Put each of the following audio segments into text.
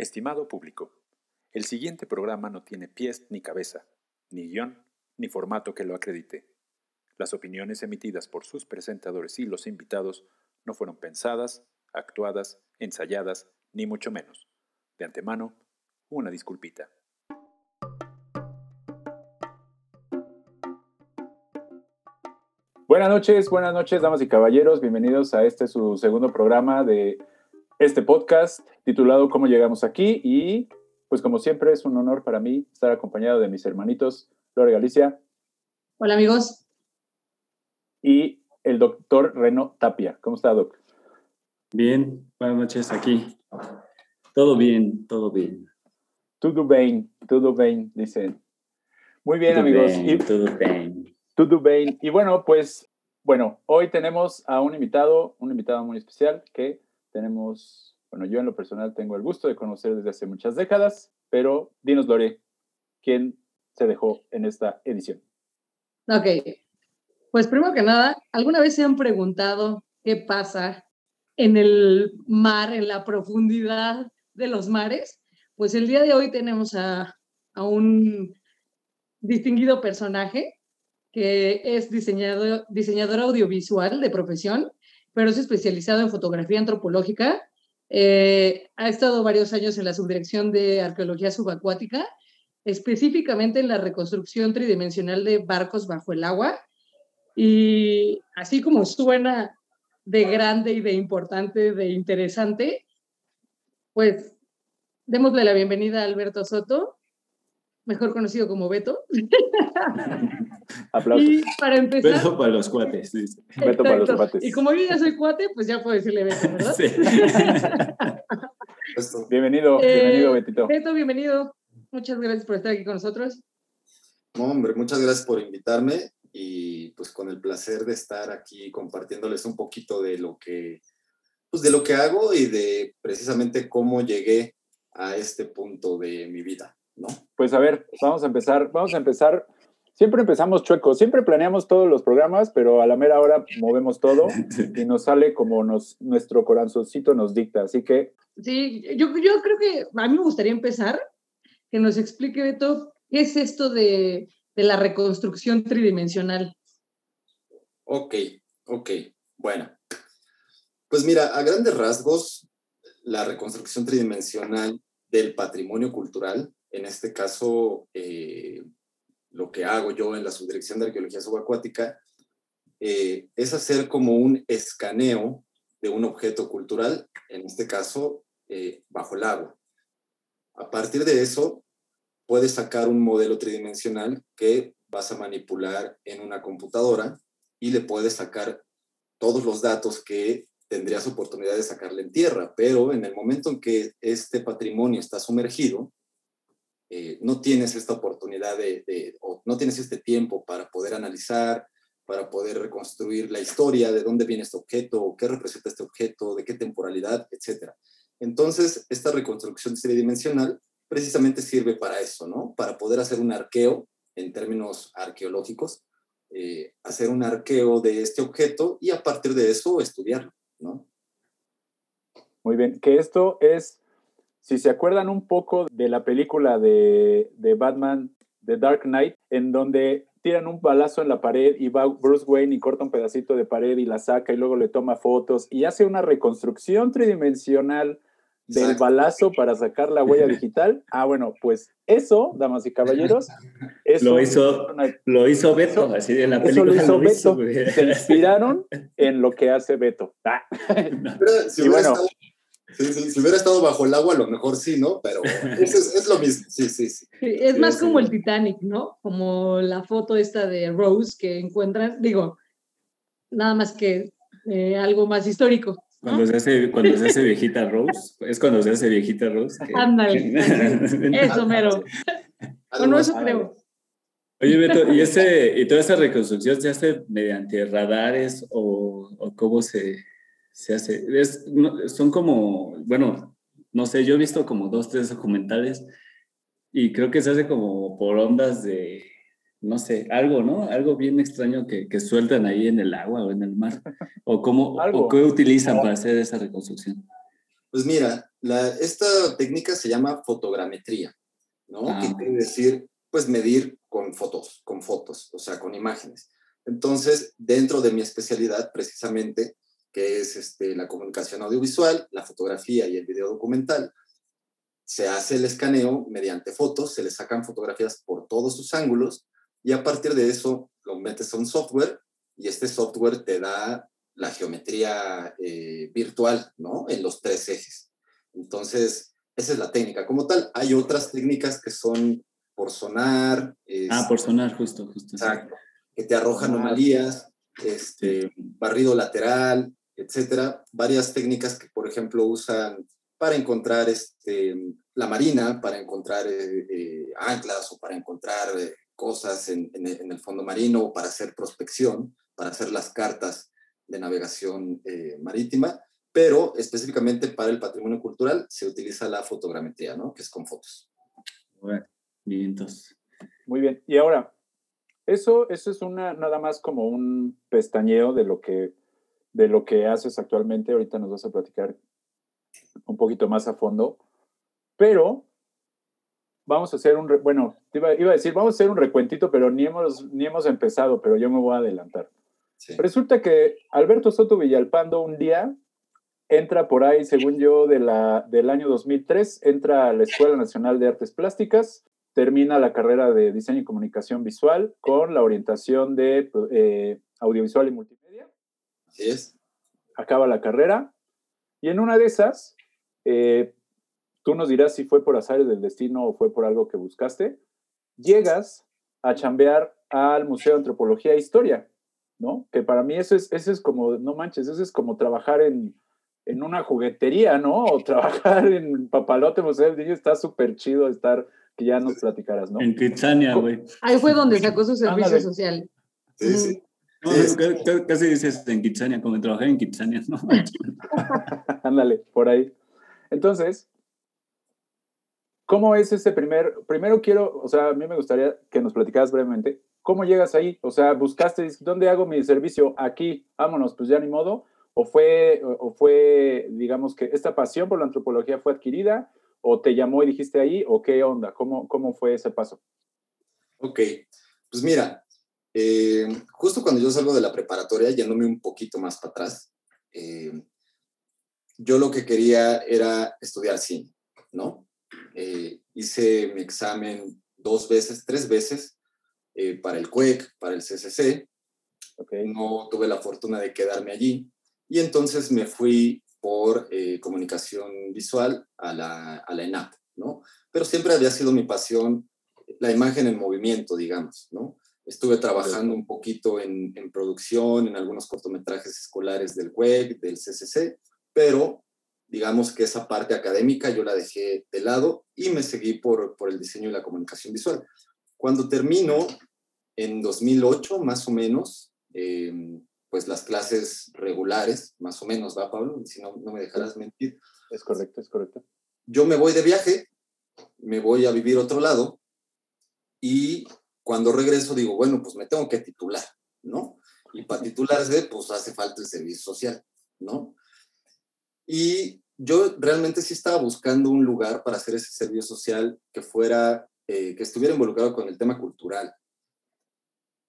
Estimado público, el siguiente programa no tiene pies ni cabeza, ni guion, ni formato que lo acredite. Las opiniones emitidas por sus presentadores y los invitados no fueron pensadas, actuadas, ensayadas, ni mucho menos. De antemano, una disculpita. Buenas noches, buenas noches, damas y caballeros. Bienvenidos a este su segundo programa de este podcast titulado ¿Cómo llegamos aquí? Y pues como siempre es un honor para mí estar acompañado de mis hermanitos Lore Galicia. Hola amigos. Y el doctor Reno Tapia. ¿Cómo está, Doc? Bien, buenas noches aquí. Todo bien, todo bien. Todo bien, todo bien, dicen. Muy bien, amigos. y, todo bien. Todo bien. Y bueno, pues, bueno, hoy tenemos a un invitado, un invitado muy especial que tenemos, bueno, yo en lo personal tengo el gusto de conocer desde hace muchas décadas, pero dinos, Lore, ¿quién se dejó en esta edición? Ok, pues primero que nada, ¿alguna vez se han preguntado qué pasa en el mar, en la profundidad de los mares? Pues el día de hoy tenemos a, a un distinguido personaje que es diseñador, diseñador audiovisual de profesión pero es especializado en fotografía antropológica. Eh, ha estado varios años en la subdirección de arqueología subacuática, específicamente en la reconstrucción tridimensional de barcos bajo el agua. Y así como suena de grande y de importante, de interesante, pues démosle la bienvenida a Alberto Soto, mejor conocido como Beto. Aplausos. Y para empezar. Beto para los cuates. Beto para los cuates. Y como yo ya soy cuate, pues ya puedo decirle Beto, ¿verdad? Sí. bienvenido, Eh, bienvenido, Betito. Beto, bienvenido. Muchas gracias por estar aquí con nosotros. No, hombre, muchas gracias por invitarme y pues con el placer de estar aquí compartiéndoles un poquito de lo que, pues de lo que hago y de precisamente cómo llegué a este punto de mi vida, ¿no? Pues a ver, vamos a empezar, vamos a empezar. Siempre empezamos chuecos, siempre planeamos todos los programas, pero a la mera hora movemos todo y nos sale como nos, nuestro corazoncito nos dicta. Así que, Sí, yo, yo creo que a mí me gustaría empezar que nos explique, Beto, qué es esto de, de la reconstrucción tridimensional. Ok, ok, bueno. Pues mira, a grandes rasgos, la reconstrucción tridimensional del patrimonio cultural, en este caso, eh, lo que hago yo en la Subdirección de Arqueología Subacuática, eh, es hacer como un escaneo de un objeto cultural, en este caso, eh, bajo el agua. A partir de eso, puedes sacar un modelo tridimensional que vas a manipular en una computadora y le puedes sacar todos los datos que tendrías oportunidad de sacarle en tierra, pero en el momento en que este patrimonio está sumergido, eh, no tienes esta oportunidad de, no tienes este tiempo para poder analizar, para poder reconstruir la historia de dónde viene este objeto, qué representa este objeto, de qué temporalidad, etc. Entonces, esta reconstrucción tridimensional precisamente sirve para eso, ¿no? Para poder hacer un arqueo en términos arqueológicos, eh, hacer un arqueo de este objeto y a partir de eso estudiarlo, ¿no? muy bien, que esto es, si se acuerdan un poco de la película de, de Batman, The Dark Knight, en donde tiran un balazo en la pared y va Bruce Wayne y corta un pedacito de pared y la saca y luego le toma fotos y hace una reconstrucción tridimensional del balazo para sacar la huella digital. Ah, bueno, pues eso, damas y caballeros, eso Lo hizo, lo hizo Beto, así de la eso película. lo hizo lo hizo, Beto. güey. Se inspiraron en lo que hace Beto. Ah. Pero si, Y bueno. Sí, sí, si hubiera estado bajo el agua, a lo mejor sí, ¿no? Pero es, es- es lo mismo, sí, sí, sí. Sí, Es más sí. como el Titanic, ¿no? Como la foto esta de Rose que encuentran, digo, nada más que eh, algo más histórico. ¿no? Cuando se, hace, cuando se hace viejita Rose, es cuando se hace viejita Rose. que- Ándale, Eso mero. Bueno, eso creo. Oye, Beto, ¿y, ese, ¿y toda esa reconstrucción se hace mediante radares o, o cómo se, se hace? Es, no, son como, bueno, no sé, yo he visto como dos, tres documentales y creo que se hace como por ondas de, no sé, algo, ¿no? Algo bien extraño que, que sueltan ahí en el agua o en el mar. ¿O, cómo, Algo. o qué utilizan para hacer esa reconstrucción? Pues mira, la, esta técnica se llama fotogrametría, ¿no? Ah. Que quiere decir, pues, medir con fotos, con fotos, o sea, con imágenes. Entonces, dentro de mi especialidad, precisamente, que es este, la comunicación audiovisual, la fotografía y el video documental, se hace el escaneo mediante fotos, se le sacan fotografías por todos sus ángulos y a partir de eso lo metes a un software y este software te da la geometría eh, virtual, ¿no? En los tres ejes. Entonces, esa es la técnica. Como tal, hay otras técnicas que son por sonar. Ah, por sonar, justo, justo. Exacto. Que te arrojan Ah. anomalías, este, barrido lateral, etcétera. Varias técnicas que, por ejemplo, usan para encontrar este, la marina, para encontrar eh, eh, anclas o para encontrar eh, cosas en, en, el, en, el, fondo marino o para hacer prospección, para hacer las cartas de navegación eh, marítima, pero específicamente para el patrimonio cultural se utiliza la fotogrametría, ¿no? Que es con fotos. Bueno, bien, entonces. Muy bien. Y ahora, eso, eso es una, nada más como un pestañeo de lo que, de lo que haces actualmente. Ahorita nos vas a platicar un poquito más a fondo. Pero vamos a hacer un, bueno, iba, iba, a decir, vamos a hacer un recuentito, pero ni hemos, ni hemos empezado, pero yo me voy a adelantar. Sí. Resulta que Alberto Soto Villalpando un día entra por ahí, según yo, de la, del año 2003, entra a la Escuela Nacional de Artes Plásticas, termina la carrera de Diseño y Comunicación Visual con la orientación de eh, Audiovisual y Multimedia. Así es. Acaba la carrera y en una de esas, eh, tú nos dirás si fue por azares del destino o fue por algo que buscaste, llegas a chambear al Museo de Antropología e Historia, ¿no? Que para mí eso es, eso es como, no manches, eso es como trabajar en, en una juguetería, ¿no? O trabajar en Papalote Museo del Niño está súper chido estar, que ya nos platicaras, ¿no? En Kitsania, güey. Ahí fue donde sacó su servicio Ándale. social. Sí, sí. No, casi dices en Kitsania, como trabajé en Kitsania, ¿no? Ándale, por ahí. Entonces, ¿cómo es ese primer? Primero quiero, o sea, a mí me gustaría que nos platicaras brevemente, ¿cómo llegas ahí? O sea, buscaste, ¿dónde hago mi servicio? Aquí, vámonos, pues ya ni modo. O fue, o fue, digamos que esta pasión por la antropología fue adquirida, o te llamó y dijiste ahí, o qué onda, cómo, cómo fue ese paso. Ok, pues mira, eh, justo cuando yo salgo de la preparatoria, yéndome un poquito más para atrás, eh, yo lo que quería era estudiar cine, ¿no? Eh, hice mi examen dos veces, tres veces, para el CUEC, para el CCC. Okay. No tuve la fortuna de quedarme allí. Y entonces me fui por comunicación visual a la, a la ENAP, ¿no? Pero siempre había sido mi pasión la imagen en movimiento, digamos, ¿no? Estuve trabajando un poquito en, en, producción, en algunos cortometrajes escolares del WEG, del CCC, pero digamos que esa parte académica yo la dejé de lado y me seguí por, por el diseño y la comunicación visual. Cuando termino, en 2008 más o menos, eh, pues las clases regulares, más o menos, ¿va, Pablo? Si no, no me dejarás mentir. Es correcto, es correcto. Yo me voy de viaje, me voy a vivir otro lado y cuando regreso digo, bueno, pues me tengo que titular, ¿no? Y para titularse, pues hace falta el servicio social, ¿no? Y yo realmente sí estaba buscando un lugar para hacer ese servicio social que fuera, eh, que estuviera involucrado con el tema cultural.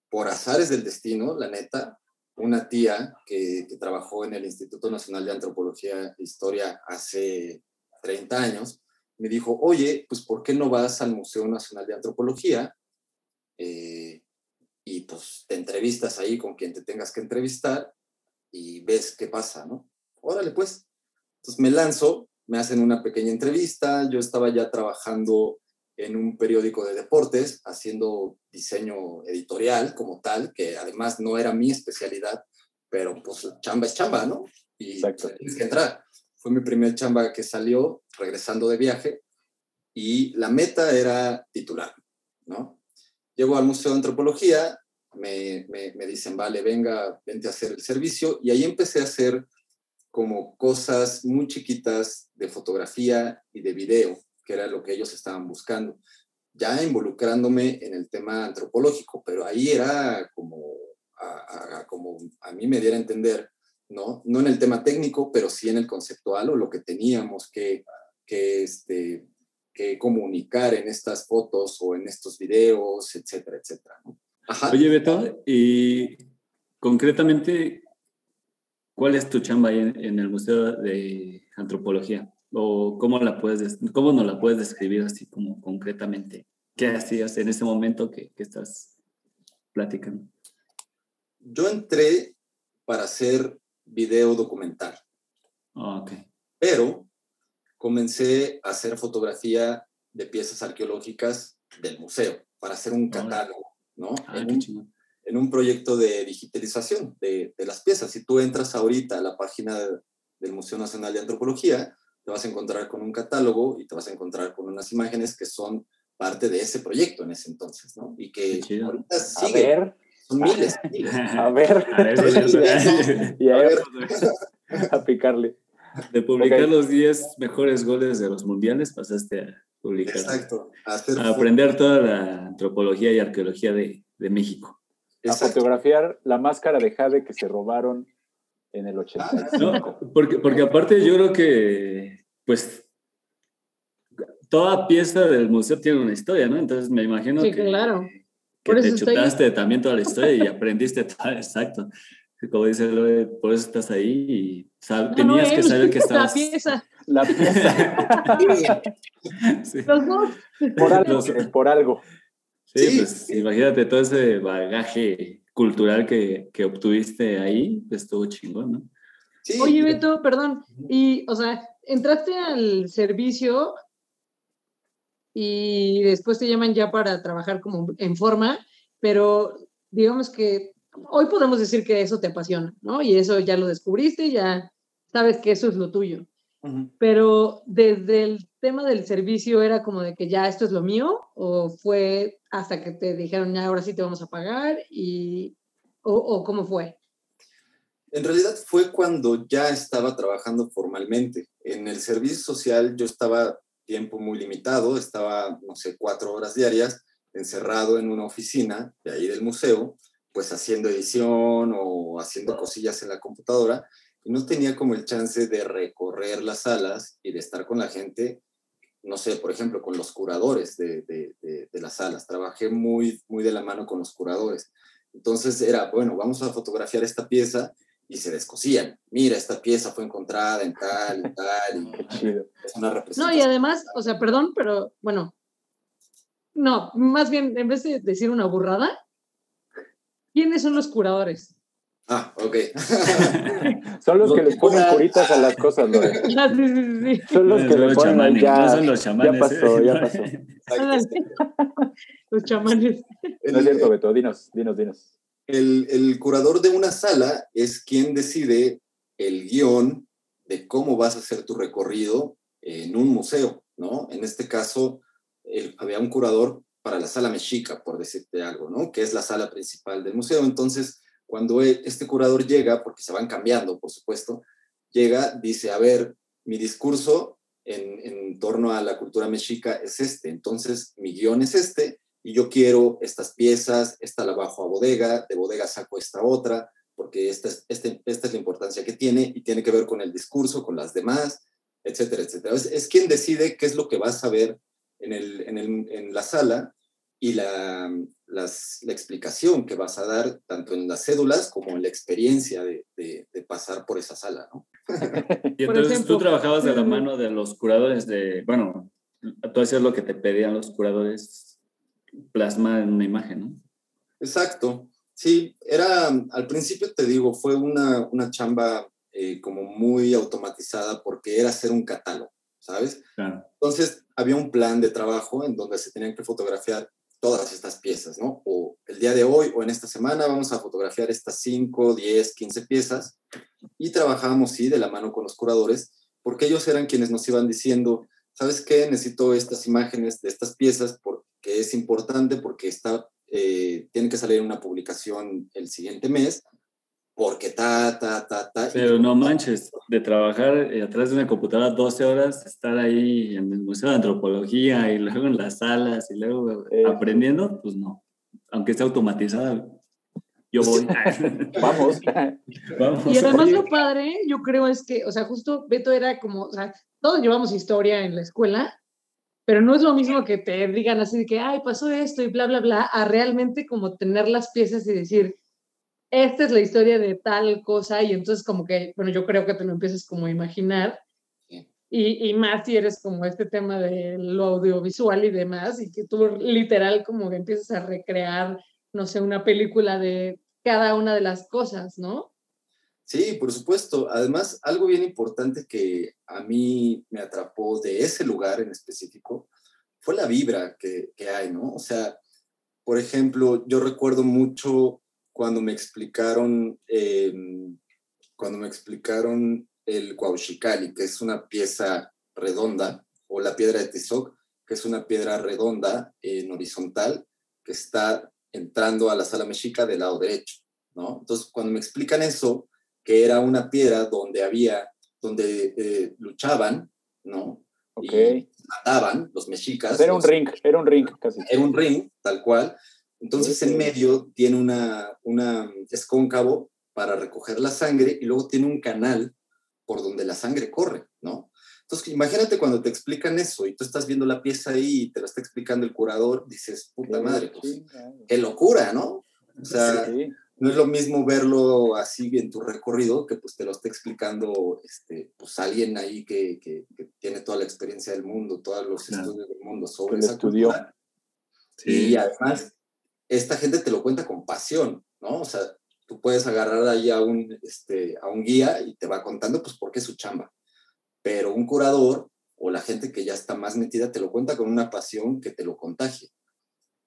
Por azares del destino, la neta, una tía que, que trabajó en el Instituto Nacional de Antropología e Historia hace 30 años, me dijo, oye, pues ¿por qué no vas al Museo Nacional de Antropología? Eh, y pues te entrevistas ahí con quien te tengas que entrevistar y ves qué pasa, ¿no? Órale, pues. Entonces me lanzo, me hacen una pequeña entrevista, yo estaba ya trabajando en un periódico de deportes, haciendo diseño editorial como tal, que además no era mi especialidad, pero pues chamba es chamba, ¿no? Y Exacto. pues, tienes que entrar. Fue mi primer chamba que salió regresando de viaje y la meta era titular, ¿no? Llego al Museo de Antropología, me, me, me, dicen, vale, venga, vente a hacer el servicio, y ahí empecé a hacer como cosas muy chiquitas de fotografía y de video, que era lo que ellos estaban buscando, ya involucrándome en el tema antropológico, pero ahí era como a, a, como a mí me diera a entender ¿no? No en el tema técnico, pero sí en el conceptual o lo que teníamos que, que, este, que comunicar en estas fotos o en estos videos, etcétera, etcétera. ¿no? Oye, Beto, y concretamente, ¿cuál es tu chamba ahí en, el Museo de Antropología? ¿O cómo, la puedes, cómo nos la puedes describir así como concretamente? ¿Qué hacías en ese momento que, que estás platicando? Yo entré para hacer video documental. Ah, ok. Pero comencé a hacer fotografía de piezas arqueológicas del museo para hacer un catálogo, ¿no? Ah, en, un, en, un, proyecto de digitalización de, de, las piezas. Si tú entras ahorita a la página del Museo Nacional de Antropología, te vas a encontrar con un catálogo y te vas a encontrar con unas imágenes que son parte de ese proyecto en ese entonces, ¿no? Y que ahorita sigue. A ver. Son miles. miles. A ver. A ver, y a, ver. a picarle. De publicar okay. los 10 mejores goles de los mundiales, pasaste a publicar. Exacto. A, a aprender toda la antropología y arqueología de, de México. Exacto. A fotografiar la máscara de Jade que se robaron en el 80. No, porque, porque aparte yo creo que, pues, toda pieza del museo tiene una historia, ¿no? Entonces me imagino sí, que, claro. que te chutaste también toda la historia y aprendiste todo, exacto. Como dice Loe, por eso estás ahí y sab, tenías no, que saber que estabas... La pieza. La pieza. sí. Los dos. Por algo. Los, por algo. Sí, sí, pues imagínate todo ese bagaje cultural que, que obtuviste ahí, pues estuvo chingón, ¿no? Sí. Oye, Beto, perdón, y, o sea, entraste al servicio y después te llaman ya para trabajar como en forma, pero digamos que hoy podemos decir que eso te apasiona, ¿no? Y eso ya lo descubriste, ya sabes que eso es lo tuyo. Uh -huh. Pero desde el tema del servicio era como de que ya esto es lo mío o fue hasta que te dijeron ya ahora sí te vamos a pagar y o, o cómo fue? En realidad fue cuando ya estaba trabajando formalmente. En el servicio social yo estaba tiempo muy limitado, estaba, no sé, cuatro horas diarias encerrado en una oficina de ahí del museo, pues haciendo edición o haciendo cosillas en la computadora y no tenía como el chance de recorrer las salas y de estar con la gente, no sé, por ejemplo, con los curadores de, de, de, de las salas. Trabajé muy, muy de la mano con los curadores. Entonces era, bueno, vamos a fotografiar esta pieza y se descosían. Mira, esta pieza fue encontrada en tal y tal. Y Qué chido. Es una representación. No, y además, o sea, perdón, pero bueno, no, más bien, en vez de decir una burrada, ¿quiénes son los curadores? Ah, ok. son los que les ponen curitas a las cosas, ¿no? Ah, sí, sí, sí. Son los que los le ponen chamanes, ya, no son los chamanes, ya pasó, ¿eh? ya pasó. los chamanes. No es cierto, Beto, dinos, dinos, dinos. El, el, curador de una sala es quien decide el guion de cómo vas a hacer tu recorrido en un museo, ¿no? En este caso, el, había un curador para la sala mexica, por decirte algo, ¿no? Que es la sala principal del museo. Entonces, cuando este curador llega, porque se van cambiando, por supuesto, llega, dice, a ver, mi discurso en, torno a la cultura mexica es este, entonces mi guion es este, y yo quiero estas piezas, esta la bajo a bodega, de bodega saco esta otra, porque esta es, este, esta es la importancia que tiene y tiene que ver con el discurso, con las demás, etcétera, etcétera. Es, es quien decide qué es lo que vas a ver en, el, en, el, en la sala y la, las, la, explicación que vas a dar tanto en las cédulas como en la experiencia de, de, de pasar por esa sala, ¿no? y entonces ejemplo, tú trabajabas de la mano de los curadores de, bueno, tú hacías lo que te pedían los curadores plasmar en una imagen, ¿no? Exacto. Sí, era, al principio te digo, fue una, una chamba eh, como muy automatizada porque era hacer un catálogo, ¿sabes? Claro. Entonces, había un plan de trabajo en donde se tenían que fotografiar todas estas piezas, ¿no? O el día de hoy o en esta semana vamos a fotografiar estas 5, 10, 15 piezas y trabajábamos, sí, de la mano con los curadores porque ellos eran quienes nos iban diciendo, ¿sabes qué? Necesito estas imágenes de estas piezas porque es importante, porque está, eh, tiene que salir una publicación el siguiente mes, porque ta, ta, ta, ta. Pero no manches, de trabajar eh, atrás de una computadora 12 horas, estar ahí en el Museo de Antropología y luego en las salas y luego eh, aprendiendo, pues no, aunque esté automatizada. Yo voy. Vamos. Vamos. Y además Oye. lo padre, yo creo, es que, o sea, justo Beto era como, o sea, todos llevamos historia en la escuela, pero no es lo mismo que te digan así de que, ay, pasó esto y bla, bla, bla, a realmente como tener las piezas y decir, esta es la historia de tal cosa, y entonces como que, bueno, yo creo que te lo empiezas como a imaginar, Sí. y, y más si eres como este tema de lo audiovisual y demás, y que tú literal como que empiezas a recrear, no sé, una película de cada una de las cosas, ¿no? Sí, por supuesto. Además, algo bien importante que a mí me atrapó de ese lugar en específico fue la vibra que, que hay, ¿no? O sea, por ejemplo, yo recuerdo mucho cuando me explicaron, eh, cuando me explicaron el Cuauhxicali, que es una pieza redonda, o la piedra de Tizoc, que es una piedra redonda en horizontal que está entrando a la sala mexica del lado derecho, ¿no? Entonces, cuando me explican eso, que era una piedra donde había, donde eh, luchaban, ¿no? Ok. Y mataban los mexicas. Era un los- ring, era un ring casi. Era un ring, tal cual. Entonces, en medio tiene una, una, es cóncavo para recoger la sangre y luego tiene un canal por donde la sangre corre, ¿no? Entonces, imagínate cuando te explican eso y tú estás viendo la pieza ahí y te la está explicando el curador, dices, puta madre, pues, qué locura, ¿no? O sea, Sí. no es lo mismo verlo así en tu recorrido que pues te lo esté explicando este, pues alguien ahí que, que- que tiene toda la experiencia del mundo, todos los Claro. estudios del mundo sobre esa estudió. cultura. Y además, esta gente te lo cuenta con pasión, ¿no? O sea, tú puedes agarrar ahí a un, este, a un guía y te va contando pues por qué es su chamba. Pero un curador o la gente que ya está más metida te lo cuenta con una pasión que te lo contagia.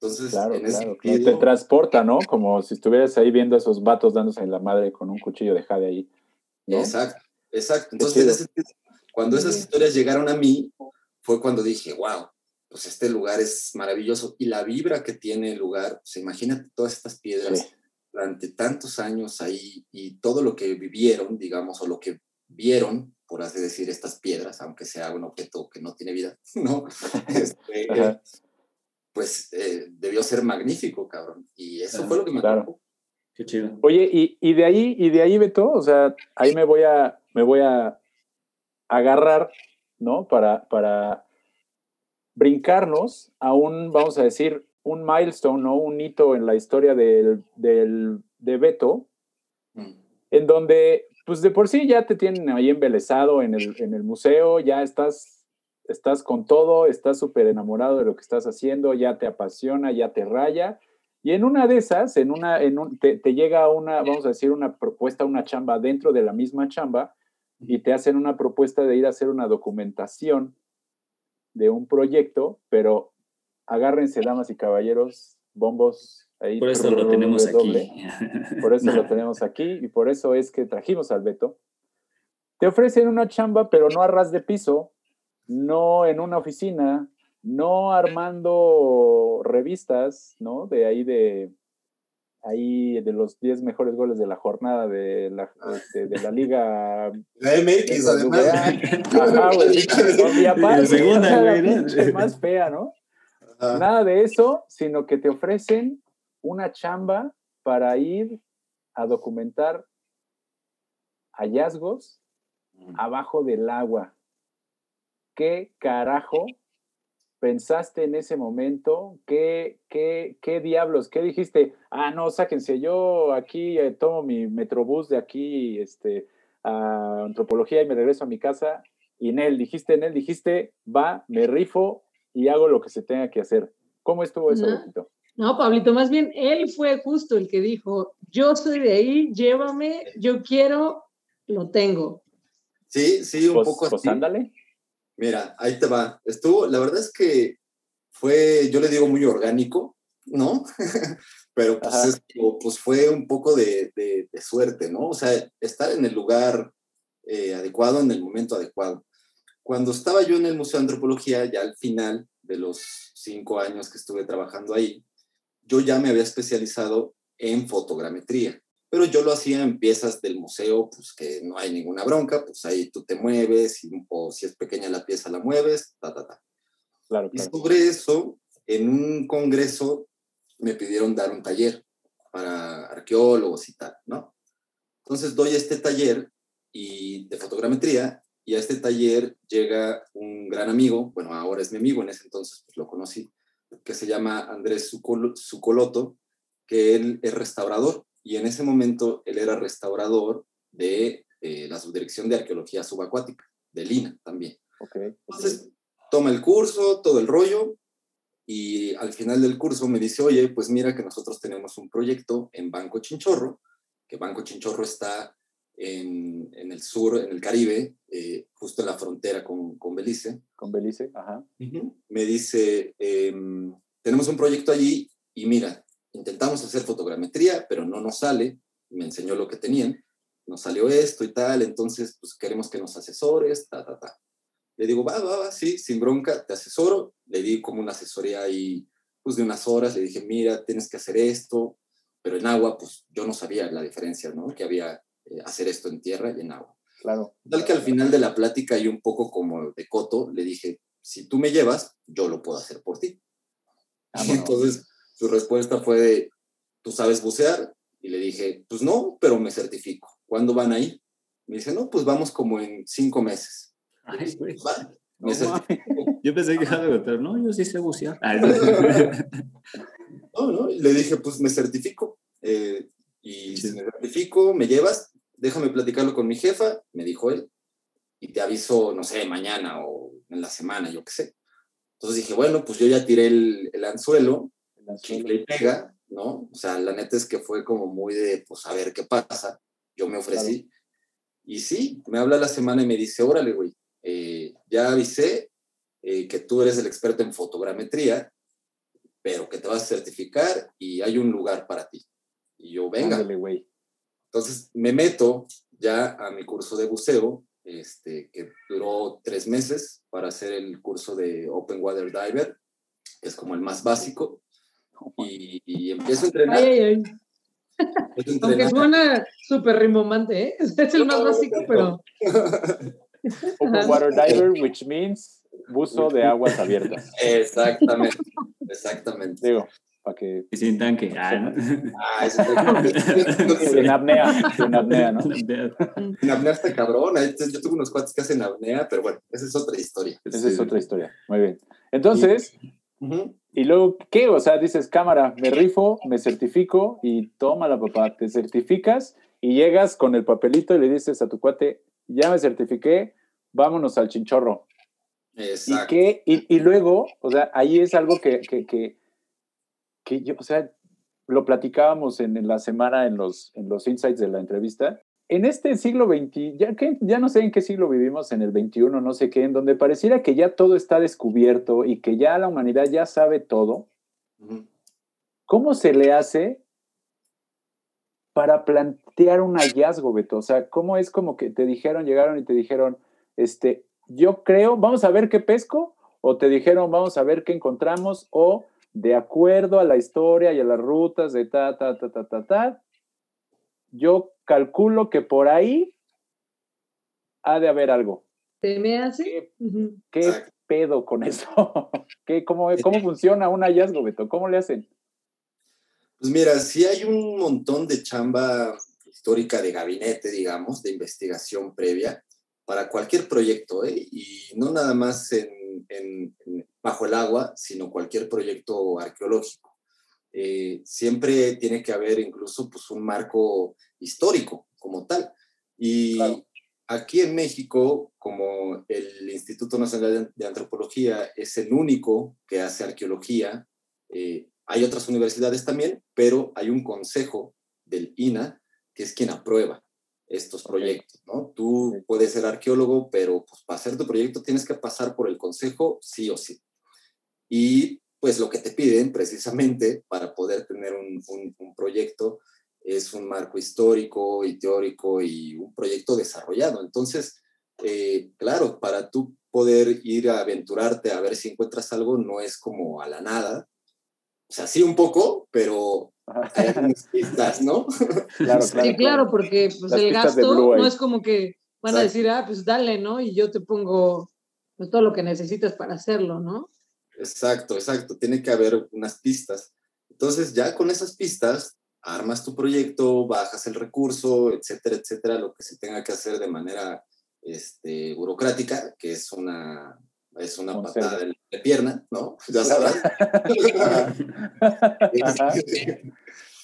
Entonces, Claro, en ese claro, claro. sentido, Te transporta, ¿no? Como si estuvieras ahí viendo a esos vatos dándose en la madre con un cuchillo de jade ahí. ¿no? Exacto, exacto. Entonces, en ese sentido, cuando esas historias llegaron a mí, fue cuando dije, wow, pues este lugar es maravilloso. Y la vibra que tiene el lugar, pues imagínate todas estas piedras Sí. durante tantos años ahí y todo lo que vivieron, digamos, o lo que vieron, por así decir, estas piedras, aunque sea un objeto que no tiene vida, ¿no? Este, pues eh, debió ser magnífico, cabrón. Y eso Claro, fue lo que me claro. atrapó. Qué chido. Oye, y, y de ahí, y de ahí, Beto, o sea, ahí me voy a, me voy a agarrar, ¿no? Para, para brincarnos a un, vamos a decir, un milestone, ¿no? Un hito en la historia del, del, de Beto, Mm. en donde, pues de por sí ya te tienen ahí embelesado en el, en el museo, ya estás, estás con todo, estás súper enamorado de lo que estás haciendo, ya te apasiona, ya te raya. Y en una de esas, en una, en un, te, te llega una, vamos a decir, una propuesta, una chamba dentro de la misma chamba, y te hacen una propuesta de ir a hacer una documentación de un proyecto, pero agárrense, damas y caballeros, bombos. Ahí, Por eso lo tenemos doble. aquí. Por eso lo tenemos aquí y por eso es que trajimos al Beto. Te ofrecen una chamba, pero no a ras de piso, no en una oficina, no armando revistas, ¿no? De ahí de ahí de los 10 mejores goles de la jornada de la, este, de la liga La MX, además. Ajá, güey. Y aparte, De segunda, o sea, la güey, más fea, ¿no? Ajá. Nada de eso, sino que te ofrecen una chamba para ir a documentar hallazgos abajo del agua. ¿Qué carajo pensaste en ese momento? ¿Qué, qué, qué diablos? ¿Qué dijiste? Ah, no, sáquense, yo aquí eh, tomo mi metrobús de aquí este, a antropología y me regreso a mi casa. Y en él, dijiste, en él, dijiste, va, me rifo y hago lo que se tenga que hacer. ¿Cómo estuvo eso, No. Pablito, más bien él fue justo el que dijo, yo soy de ahí, llévame, yo quiero, lo tengo. Sí, sí, un Pues, poco pues así. ándale. Mira, ahí te va. Estuvo, la verdad es que fue, yo le digo muy orgánico, ¿no? Pero pues, es pues fue un poco de, de- de suerte, ¿no? O sea, estar en el lugar eh, adecuado, en el momento adecuado. Cuando estaba yo en el Museo de Antropología, ya al final de los cinco años que estuve trabajando ahí, yo ya me había especializado en fotogrametría pero yo lo hacía en piezas del museo, pues que no hay ninguna bronca, pues ahí tú te mueves, y, o si es pequeña la pieza la mueves, ta, ta, ta. Claro, Y sobre eso, en un congreso me pidieron dar un taller para arqueólogos y tal, ¿no? Entonces doy este taller y de fotogrametría y a este taller llega un gran amigo, bueno, ahora es mi amigo, en ese entonces pues, lo conocí, que se llama Andrés Sucoloto, que él es restaurador y en ese momento él era restaurador de eh, la Subdirección de Arqueología Subacuática, de Lina también. Okay. Entonces, toma el curso, todo el rollo, y al final del curso me dice, oye, pues mira que nosotros tenemos un proyecto en Banco Chinchorro, que Banco Chinchorro está en, en el sur, en el Caribe, eh, justo en la frontera con, con, Belice. Con Belice, ajá. Me dice, em, tenemos un proyecto allí y mira, intentamos hacer fotogrametría, pero no nos sale. Me enseñó lo que tenían nos salió esto y tal, entonces pues queremos que nos asesores, ta, ta, ta. Le digo, va, va, va, sí, sin bronca, te asesoro. Le di como una asesoría ahí, pues de unas horas, le dije, mira, tienes que hacer esto, pero en agua, pues yo no sabía la diferencia, ¿no? Que había eh, hacer esto en tierra y en agua. Claro. Tal que al final de la plática y un poco como de coto, le dije, si tú me llevas, yo lo puedo hacer por ti. Ah, entonces su respuesta fue de, ¿tú sabes bucear? Y le dije, pues no, pero me certifico. ¿cuándo van a ir? Me dice, no, pues vamos como en cinco meses. yo pensé que iba a preguntar, no, yo sí sé bucear. no, no, y le dije, pues me certifico. Eh, y si me certifico, me llevas, déjame platicarlo con mi jefa, me dijo él, y te aviso, no sé, mañana o en la semana, yo qué sé. Entonces dije, bueno, pues yo ya tiré el, el anzuelo, el anzuelo. le pega, ¿no? O sea, la neta es que fue como muy de, pues a ver qué pasa. Yo me ofrecí. Y sí, me habla la semana y me dice, órale, güey, eh, ya avisé eh, que tú eres el experto en fotogrametría, pero que te vas a certificar y hay un lugar para ti. Y yo, venga. güey. Entonces me meto ya a mi curso de buceo, este, que duró tres meses para hacer el curso de Open Water Diver, que es como el más básico. Y, y empiezo a entrenar. Ay, ay, ay. Aunque suena súper rimomante, ¿eh? Es el más básico, pero... Open water diver, which means buzo de aguas abiertas. Exactamente, exactamente. Digo, para que... Y sin tanque. Ah, ah sin apnea, sin apnea, ¿no? Sin apnea está cabrón. Yo tuve unos cuates que hacen apnea, pero bueno, esa es otra historia. Esa es otra historia. Muy bien. Entonces, y luego, ¿qué? O sea, dices, cámara, me rifo, me certifico y toma la papá, te certificas y llegas con el papelito y le dices a tu cuate, ya me certifiqué, vámonos al chinchorro. Exacto. ¿Y, qué? Y, luego, o sea, ahí es algo que, que, que, que, yo, o sea, lo platicábamos en, en, la semana en los, en los insights de la entrevista, en este siglo XX, ya, que, ya no sé en qué siglo vivimos, en el XXI, no sé qué, en donde pareciera que ya todo está descubierto y que ya la humanidad ya sabe todo, ¿cómo se le hace para plantear un hallazgo, Beto? O sea, ¿cómo es como que te dijeron, llegaron y te dijeron, este, yo creo, vamos a ver qué pesco? O te dijeron, vamos a ver qué encontramos, o de acuerdo a la historia y a las rutas de ta, ta, ta, ta, ta, ta, yo calculo que por ahí ha de haber algo. ¿Se me hace? ¿Qué, pedo con eso? ¿Qué, cómo, ¿Cómo funciona un hallazgo, Beto? ¿Cómo le hacen? Pues mira, sí hay un montón de chamba histórica de gabinete, digamos, de investigación previa para cualquier proyecto, ¿eh? y no nada más en, bajo el agua, sino cualquier proyecto arqueológico. Eh, siempre tiene que haber incluso pues, un marco histórico como tal. Y aquí en México, como el Instituto Nacional de Antropología es el único que hace arqueología, eh, hay otras universidades también, pero hay un consejo del INA que es quien aprueba estos proyectos, ¿no? Tú puedes ser arqueólogo, pero pues, para hacer tu proyecto tienes que pasar por el consejo sí o sí. Y pues lo que te piden precisamente para poder tener un, un, proyecto es un marco histórico y teórico y un proyecto desarrollado. Entonces, eh, claro, para tú poder ir a aventurarte a ver si encuentras algo no es como a la nada. O sea, sí un poco, pero hay pistas, ¿no? Claro, claro, sí, claro, porque pues, el gasto no es como que van a decir, ah, pues dale, ¿no? Y yo te pongo pues, todo lo que necesitas para hacerlo, ¿no? Exacto, exacto. Tiene que haber unas pistas. Entonces, ya con esas pistas, armas tu proyecto, bajas el recurso, etcétera, etcétera, lo que se tenga que hacer de manera este, burocrática, que es una, es una patada de, pierna, ¿no? Ya sabes.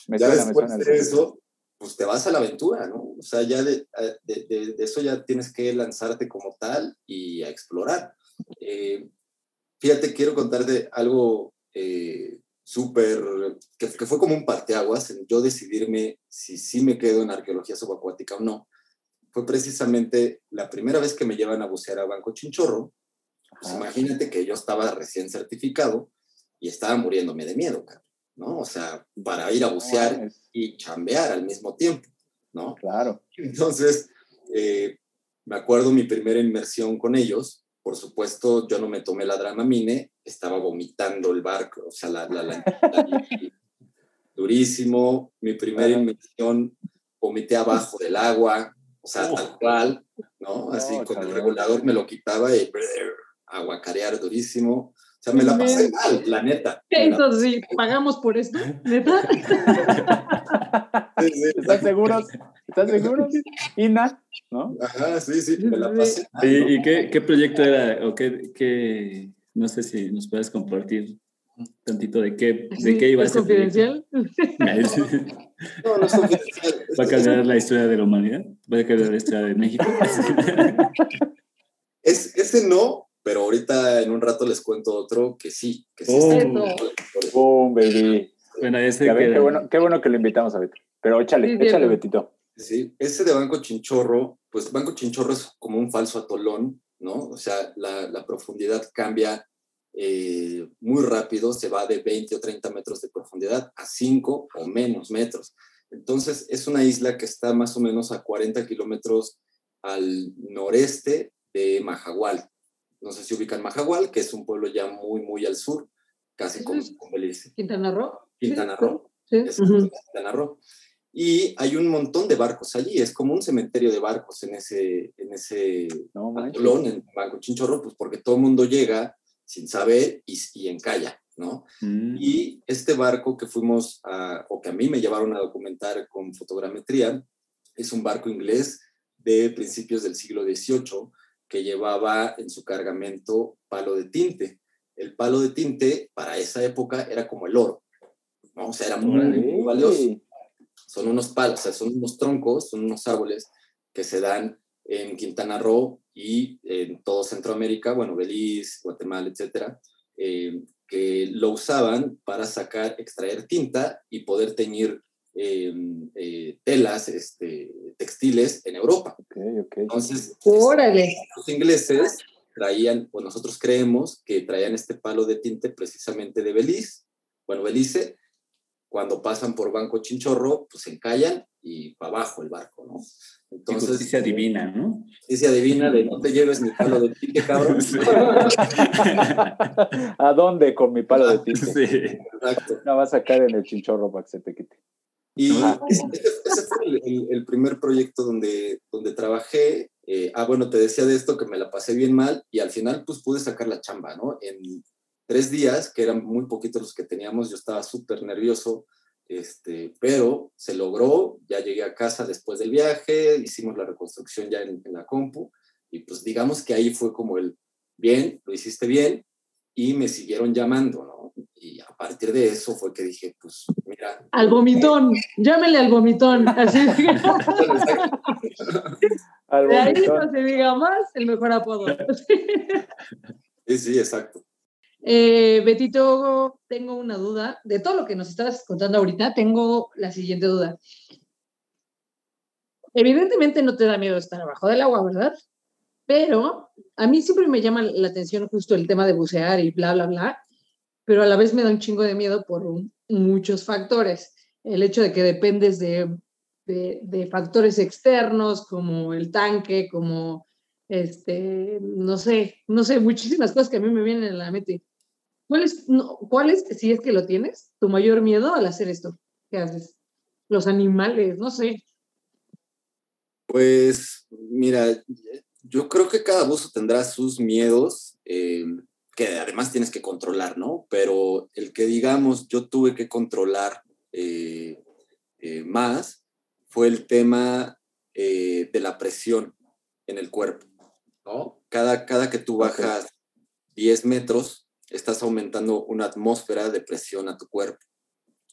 ya después de eso, pues te vas a la aventura, ¿no? O sea, ya de, de, eso ya tienes que lanzarte como tal y a explorar. Eh, fíjate, quiero contarte algo eh, súper, que, fue como un parteaguas en yo decidirme si sí me quedo en arqueología subacuática o no. Fue precisamente la primera vez que me llevan a bucear a Banco Chinchorro. Pues imagínate que yo estaba recién certificado y estaba muriéndome de miedo, ¿no? O sea, para ir a bucear y chambear al mismo tiempo, ¿no? Claro. Entonces, eh, me acuerdo mi primera inmersión con ellos, por supuesto, yo no me tomé la dramamine, estaba vomitando el barco, o sea, la, la, durísimo. Mi primera inmersión, vomité abajo del agua, o sea, tal cual, ¿no? Así con el regulador me lo quitaba y aguacarear durísimo. O sea, me la pasé mal, la neta. Entonces, sí, pagamos por esto, neta. ¿Están seguros? ¿Están seguros? Ina, ¿no? Ajá, sí, sí, me la pasé mal. ¿Y, qué, qué, proyecto era? ¿O qué, qué, no sé si nos puedes compartir tantito de qué, de qué iba a ser. confidencial? no, no es confidencial. ¿Va a cambiar la historia de la humanidad? ¿Va a cambiar la historia de México? es, ese no, pero ahorita en un rato les cuento otro que sí, que sí ¡Boom, baby! Bueno, ese qué, bueno, qué bueno que lo invitamos a Beto. Pero échale, échale, Betito. Sí, ese de Banco Chinchorro, pues Banco Chinchorro es como un falso atolón, ¿no? O sea, la, la profundidad cambia eh, muy rápido, se va de 20 o 30 metros de profundidad a 5 o menos metros. Entonces, es una isla que está más o menos a 40 kilómetros al noreste de Majagual, no sé si ubican Majagual, que es un pueblo ya muy, muy al sur, casi como, Belice. Quintana Roo. Quintana Roo. Sí. Quintana Roo. Y hay un montón de barcos allí, es como un cementerio de barcos en ese, en ese no, en Banco Chinchorro, pues porque todo el mundo llega sin saber y, y encalla, ¿no? Mm. Y este barco que fuimos a, o que a mí me llevaron a documentar con fotogrametría, es un barco inglés de principios del siglo XVIII, que llevaba en su cargamento palo de tinte. El palo de tinte para esa época era como el oro, ¿no? O sea, era muy, valioso. Son unos palos, o sea, son unos troncos, son unos árboles que se dan en Quintana Roo y en todo Centroamérica, bueno, Belice, Guatemala, etcétera, eh, que lo usaban para sacar, extraer tinta y poder teñir Eh, telas este, textiles en Europa. Entonces, los ingleses traían, o nosotros creemos que traían este palo de tinte precisamente de Belice. Bueno, Belice, cuando pasan por Banco Chinchorro, pues se encallan y para abajo el barco, ¿no? Entonces, justicia adivina, ¿no? Justicia adivina de no te lleves mi palo de tinte, cabrón. ¿A dónde con mi palo de tinte? Sí. Exacto. No vas a caer en el chinchorro para que se te quite. Y ese, fue el, primer proyecto donde, donde trabajé. Eh, ah, bueno, te decía de esto que me la pasé bien mal y al final pues pude sacar la chamba, ¿no? En tres días, que eran muy poquitos los que teníamos, yo estaba súper nervioso, este, pero se logró, ya llegué a casa después del viaje, hicimos la reconstrucción ya en, en la compu y pues digamos que ahí fue como el, bien, lo hiciste bien y me siguieron llamando, ¿no? Y a partir de eso fue que dije, pues mira. Al vomitón, llámele al vomitón. Así al de ahí no se diga más, el mejor apodo. sí, sí, exacto. Eh, Betito, tengo una duda. De todo lo que nos estás contando ahorita, tengo la siguiente duda. Evidentemente no te da miedo estar abajo del agua, ¿verdad? Pero a mí siempre me llama la atención justo el tema de bucear y bla, bla, bla pero a la vez me da un chingo de miedo por muchos factores. El hecho de que dependes de, de, factores externos como el tanque, como, este, no sé, no sé, muchísimas cosas que a mí me vienen a la mente. ¿Cuál es, ¿Cuál es, si es que lo tienes, tu mayor miedo al hacer esto? ¿Qué haces? Los animales, no sé. Pues mira, yo creo que cada buzo tendrá sus miedos. Eh, que además tienes que controlar, ¿no? Pero el que digamos, yo tuve que controlar eh, eh, más fue el tema eh, de la presión en el cuerpo. ¿no? Cada, cada que tú bajas 10 metros, estás aumentando una atmósfera de presión a tu cuerpo.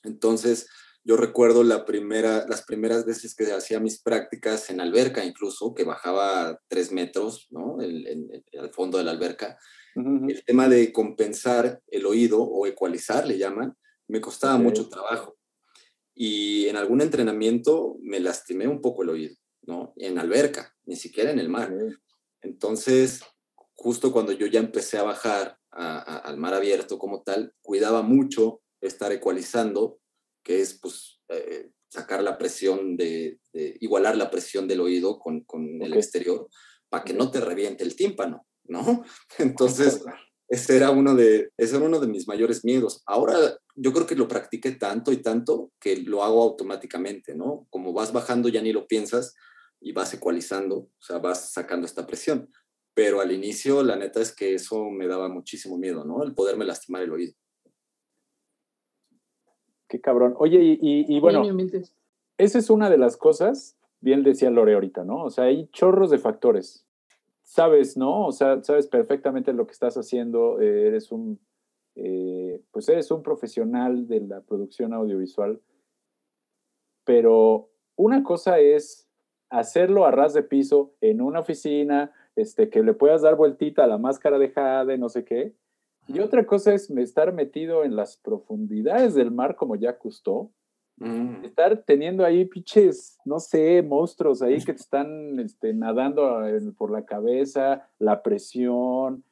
Entonces, yo recuerdo la primera, las primeras veces que hacía mis prácticas en alberca, incluso, que bajaba 3 metros, ¿no? al fondo de la alberca. El tema de compensar el oído o ecualizar, le llaman, me costaba mucho trabajo. Y en algún entrenamiento me lastimé un poco el oído, ¿no? En alberca, ni siquiera en el mar. Entonces, justo cuando yo ya empecé a bajar al mar abierto como tal, cuidaba mucho estar ecualizando, que es pues eh, sacar la presión de, igualar la presión del oído con, con el exterior para que no te reviente el tímpano, ¿no? Entonces, ese era, uno de, ese era uno de mis mayores miedos. Ahora yo creo que lo practiqué tanto y tanto que lo hago automáticamente, ¿no? Como vas bajando ya ni lo piensas y vas ecualizando, o sea, vas sacando esta presión. Pero al inicio, la neta es que eso me daba muchísimo miedo, ¿no? El poderme lastimar el oído. Qué cabrón. Oye, y, y, bueno, esa es una de las cosas, bien decía Lore ahorita, ¿no? O sea, hay chorros de factores. Sabes, ¿no? O sea, sabes perfectamente lo que estás haciendo, eh, eres un, eh, pues eres un profesional de la producción audiovisual, pero una cosa es hacerlo a ras de piso en una oficina, este, que le puedas dar vueltita a la máscara de Jade, no sé qué. Y otra cosa es estar metido en las profundidades del mar como ya custó. Mm. Estar teniendo ahí pinches, no sé, monstruos ahí que te están este, nadando por la cabeza, la presión.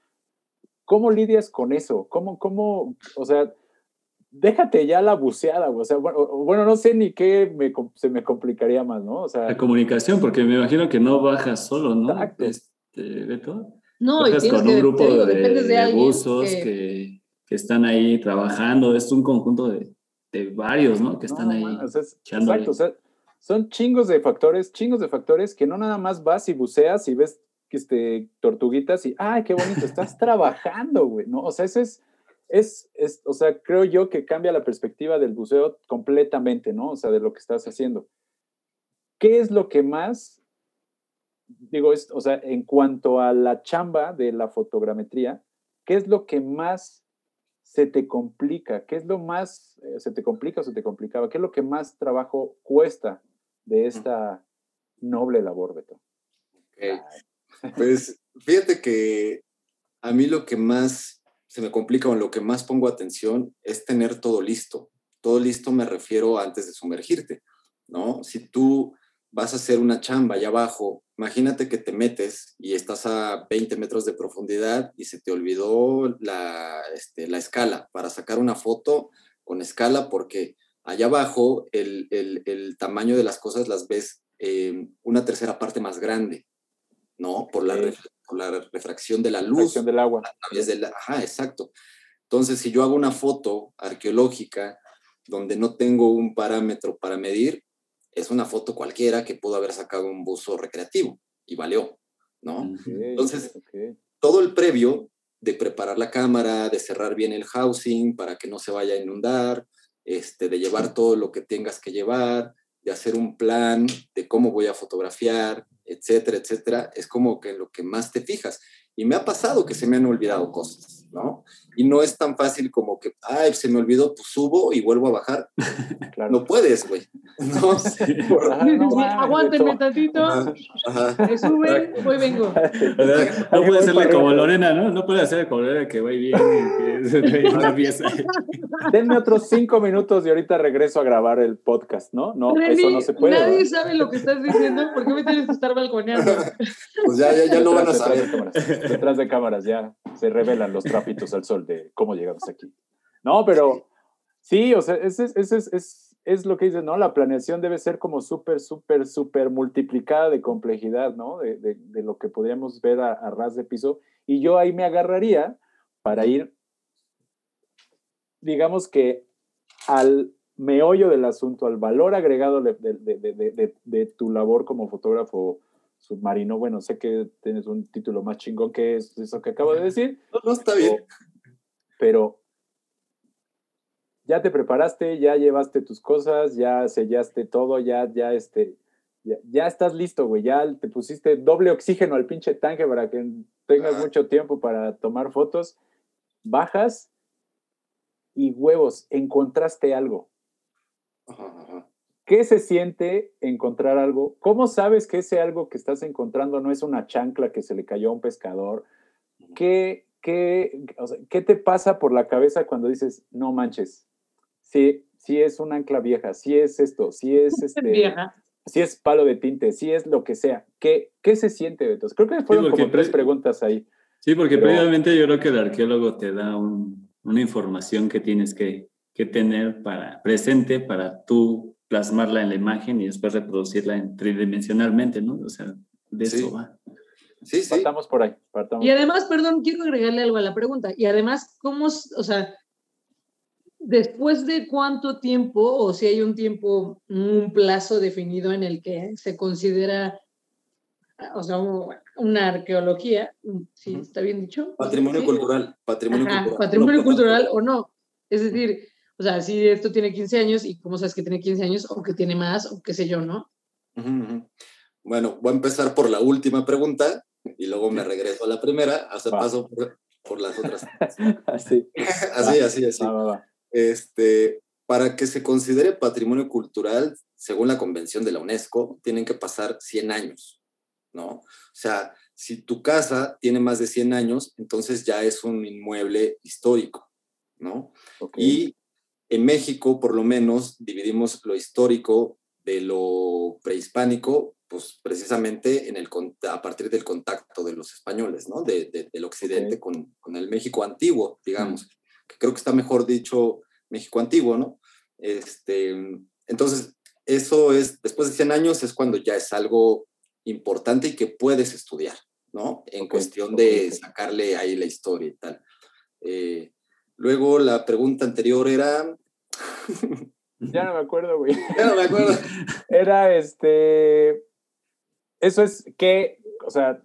¿Cómo lidias con eso? ¿Cómo, cómo, o sea, déjate ya la buceada, o sea, bueno, no sé ni qué se me complicaría más, ¿no? O sea, la comunicación, porque me imagino que no bajas solo, ¿no? Exacto. Este, Beto. No, y con un grupo de, de, buzos que... que... están ahí trabajando, es un conjunto de, de varios, ¿no? Que están ahí. exacto, o sea, son chingos de factores, chingos de factores que no nada más vas y buceas y ves este, tortuguitas y, ay, qué bonito, estás trabajando, güey, ¿no? O sea, eso es, es, es, o sea, creo yo que cambia la perspectiva del buceo completamente, ¿no? O sea, de lo que estás haciendo. ¿Qué es lo que más, digo, es, o sea, en cuanto a la chamba de la fotogrametría, ¿qué es lo que más se te complica? ¿Qué es lo más, eh, se te complica o se te complicaba? ¿Qué es lo que más trabajo cuesta de esta noble labor, Beto? Pues fíjate que a mí lo que más se me complica o lo que más pongo atención es tener todo listo. Todo listo me refiero antes de sumergirte, ¿no? Si tú vas a hacer una chamba allá abajo, imagínate que te metes y estás a 20 metros de profundidad y se te olvidó la, este, la escala para sacar una foto con escala porque allá abajo el, el, tamaño de las cosas las ves una tercera parte más grande. ¿no? Por la, la refracción de la luz. Refracción del agua. A través ajá, exacto. Entonces, si yo hago una foto arqueológica donde no tengo un parámetro para medir, es una foto cualquiera que pudo haber sacado un buzo recreativo y valió, ¿no? Entonces, todo el previo de preparar la cámara, de cerrar bien el housing para que no se vaya a inundar, este, de llevar todo lo que tengas que llevar, de hacer un plan de cómo voy a fotografiar, etcétera, etcétera, es como que lo que más te fijas. Y me ha pasado que se me han olvidado cosas, ¿no? Y no es tan fácil como que, ay, se me olvidó, pues subo y vuelvo a bajar. Claro. No puedes, güey. No, sí. Aguántenme tantito. Me sube, voy vengo. no puede hacerle como Lorena, ¿no? No puede hacerle como Lorena que va bien, que una pieza. Denme otros cinco minutos y ahorita regreso a grabar el podcast, ¿no? No, eso no se puede. Nadie sabe lo que estás diciendo. ¿Por qué me tienes que estar balconeando? Pues ya, ya, ya lo van a saber detrás de cámaras ya se revelan los trapitos al sol de cómo llegamos aquí. No, pero sí, o sea, es, es, es, es, lo que dices, ¿no? La planeación debe ser como súper, súper, súper multiplicada de complejidad, ¿no? De, de, lo que podríamos ver a, ras de piso. Y yo ahí me agarraría para ir, digamos que al meollo del asunto, al valor agregado de, de tu labor como fotógrafo submarino. Bueno, sé que tienes un título más chingón que eso que acabo de decir. No, está bien. Pero ya te preparaste, ya llevaste tus cosas, ya sellaste todo, ya, ya, este, ya, estás listo, güey, ya te pusiste doble oxígeno al pinche tanque para que tengas mucho tiempo para tomar fotos, bajas y huevos, encontraste algo. ¿Qué se siente encontrar algo? ¿Cómo sabes que ese algo que estás encontrando no es una chancla que se le cayó a un pescador? ¿Qué, qué, ¿qué te pasa por la cabeza cuando dices, no manches, sí, sí es un ancla vieja, sí es esto, sí es este, si es palo de tinte, si es lo que sea, ¿qué, qué se siente, Beto? Creo que fueron como tres preguntas ahí. Sí, porque previamente yo creo que el arqueólogo te da una información que tienes que, que tener para, presente para tú plasmarla en la imagen y después reproducirla en tridimensionalmente, ¿no? O sea, de eso va. Sí, sí. Partamos por ahí. Y además, perdón, quiero agregarle algo a la pregunta. Y además, ¿cómo, o sea, después de cuánto tiempo, o si hay un tiempo, un plazo definido en el que se considera, o sea, una arqueología, ¿sí está bien dicho? Patrimonio cultural, patrimonio cultural. Patrimonio cultural o no. Es decir, o sea, si esto tiene 15 años y cómo sabes que tiene 15 años o que tiene más o qué sé yo, ¿no? Bueno, voy a empezar por la última pregunta y luego me regreso a la primera, hasta paso por, las otras. así. así, así, así. Este, para que se considere patrimonio cultural, según la convención de la UNESCO, tienen que pasar 100 años, ¿no? O sea, si tu casa tiene más de 100 años, entonces ya es un inmueble histórico, ¿no? Y en México, por lo menos, dividimos lo histórico de lo prehispánico, pues precisamente en el, a partir del contacto de los españoles, ¿no? De, del occidente con, con, el México antiguo, digamos, que creo que está mejor dicho México antiguo, ¿no? Este, entonces, eso es, después de 100 años es cuando ya es algo importante y que puedes estudiar, ¿no? En cuestión de sacarle ahí la historia y tal. Eh, Luego la pregunta anterior era... ya no me acuerdo, güey. Ya no me acuerdo. Era este... Eso es que, o sea,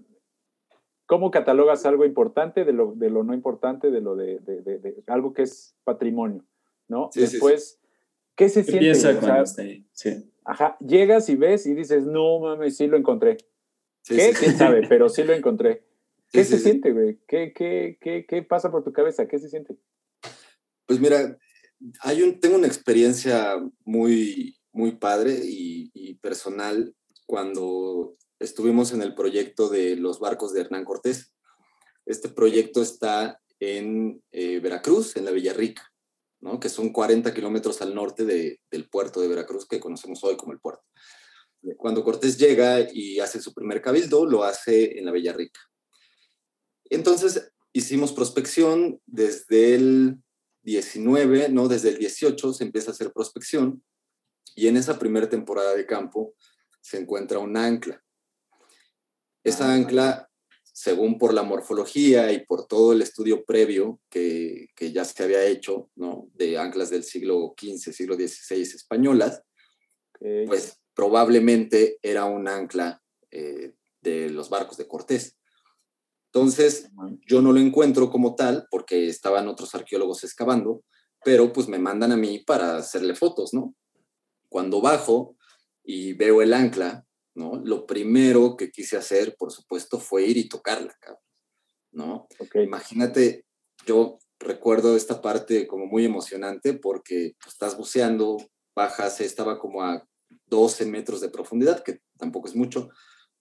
¿cómo catalogas algo importante de lo, de lo no importante, de lo de, de, de, algo que es patrimonio? ¿No? Después, ¿qué se siente? Piensa cuando está ahí. Sí. Ajá, llegas y ves y dices, no mames, sí lo encontré. ¿Qué? ¿Quién sabe? Pero sí lo encontré. ¿Qué se siente, güey? ¿Qué, qué, qué, ¿Qué pasa por tu cabeza? ¿Qué se siente? Pues mira, hay un, tengo una experiencia muy, muy padre y, personal cuando estuvimos en el proyecto de los barcos de Hernán Cortés. Este proyecto está en eh, Veracruz, en la Villarrica, ¿no? que son 40 kilómetros al norte del puerto de Veracruz que conocemos hoy como el puerto. Cuando Cortés llega y hace su primer cabildo, lo hace en la Villarrica. Entonces hicimos prospección desde el 19, no, desde el 18 se empieza a hacer prospección y en esa primera temporada de campo se encuentra un ancla. Esa ah, ancla, según por la morfología y por todo el estudio previo que, ya se había hecho, ¿no? De anclas del siglo XV, siglo XVI españolas, pues probablemente era un ancla eh, de los barcos de Cortés. Entonces, yo no lo encuentro como tal porque estaban otros arqueólogos excavando, pero pues me mandan a mí para hacerle fotos, ¿no? Cuando bajo y veo el ancla, ¿no? Lo primero que quise hacer, por supuesto, fue ir y tocarla, cabrón, ¿no? Imagínate, yo recuerdo esta parte como muy emocionante porque pues, estás buceando, bajas, estaba como a 12 metros de profundidad, que tampoco es mucho,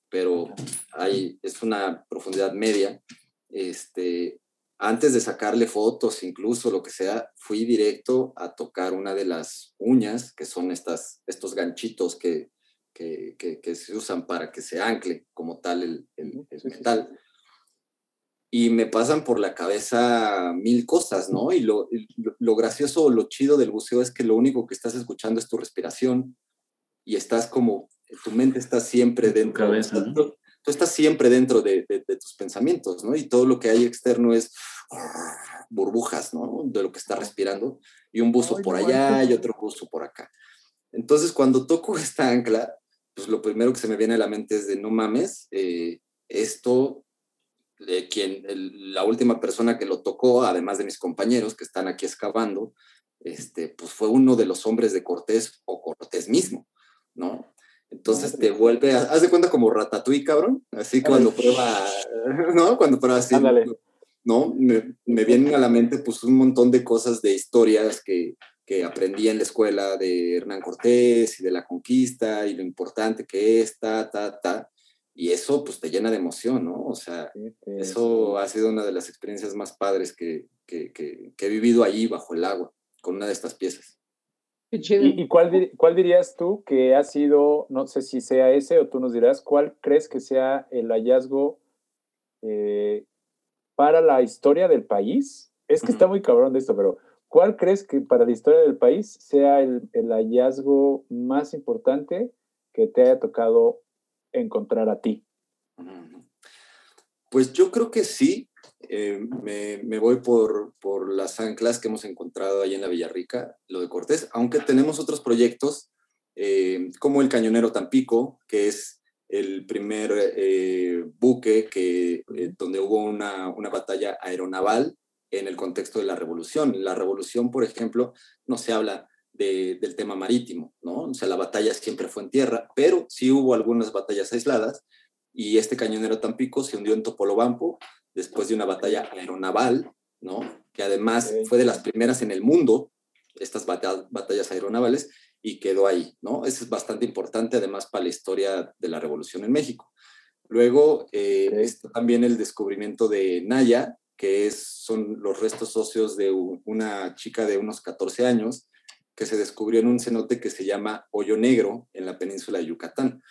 pero hay, es una profundidad media. Este, antes de sacarle fotos, incluso lo que sea, fui directo a tocar una de las uñas, que son estas, estos ganchitos que, que, que, se usan para que se ancle como tal el, el, metal. Y me pasan por la cabeza mil cosas, ¿no? Y lo, lo, lo gracioso, lo chido del buceo es que lo único que estás escuchando es tu respiración y estás como tu mente está siempre dentro. Cabeza, tú, estás siempre dentro de, tus pensamientos, ¿no? Y todo lo que hay externo es burbujas, ¿no? De lo que está respirando. Y un buzo por allá y otro buzo por acá. Entonces, cuando toco esta ancla, pues lo primero que se me viene a la mente es de no mames, eh, esto de quien, la última persona que lo tocó, además de mis compañeros que están aquí excavando, este, pues fue uno de los hombres de Cortés o Cortés mismo, ¿no? Entonces te vuelve, a, haz de cuenta como Ratatouille, cabrón, así cuando prueba, ¿no? Cuando prueba así, ¿no? Me, me, vienen a la mente pues un montón de cosas de historias que, que aprendí en la escuela de Hernán Cortés y de la conquista y lo importante que es, ta, ta, ta. Y eso pues te llena de emoción, ¿no? O sea, eso ha sido una de las experiencias más padres que, que, que, he vivido allí bajo el agua, con una de estas piezas. ¿Y, cuál, cuál, dirías tú que ha sido, no sé si sea ese o tú nos dirás, cuál crees que sea el hallazgo eh, para la historia del país? Es que está muy cabrón de esto, pero ¿cuál crees que para la historia del país sea el, el hallazgo más importante que te haya tocado encontrar a ti? Pues yo creo que sí, eh, me, voy por, por, las anclas que hemos encontrado ahí en la Villarrica, lo de Cortés, aunque tenemos otros proyectos eh, como el Cañonero Tampico, que es el primer eh, buque que, donde hubo una, una, batalla aeronaval en el contexto de la revolución. La revolución, por ejemplo, no se habla del tema marítimo, ¿no? O sea, la batalla siempre fue en tierra, pero sí hubo algunas batallas aisladas y este cañonero Tampico se hundió en Topolobampo después de una batalla aeronaval, ¿no? Que además fue de las primeras en el mundo, estas batallas aeronavales, y quedó ahí, ¿no? Eso es bastante importante además para la historia de la revolución en México. Luego eh, está también el descubrimiento de Naya, que es, son los restos óseos de una chica de unos 14 años que se descubrió en un cenote que se llama Hoyo Negro en la península de Yucatán.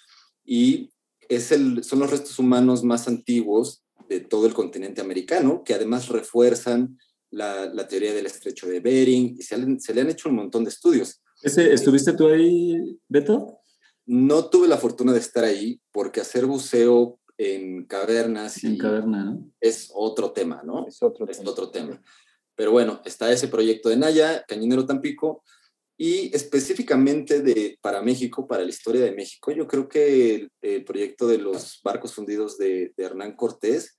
Y es el, son los restos humanos más antiguos de todo el continente americano, que además refuerzan la, teoría del estrecho de Bering y se, le han hecho un montón de estudios. ¿Ese, ¿Estuviste tú ahí, Beto? No tuve la fortuna de estar ahí porque hacer buceo en cavernas en caverna, es otro tema, ¿no? Es otro, es otro tema. Pero bueno, está ese proyecto de Naya, Cañinero Tampico, y específicamente de, para México, para la historia de México, yo creo que el, proyecto de los barcos fundidos de, Hernán Cortés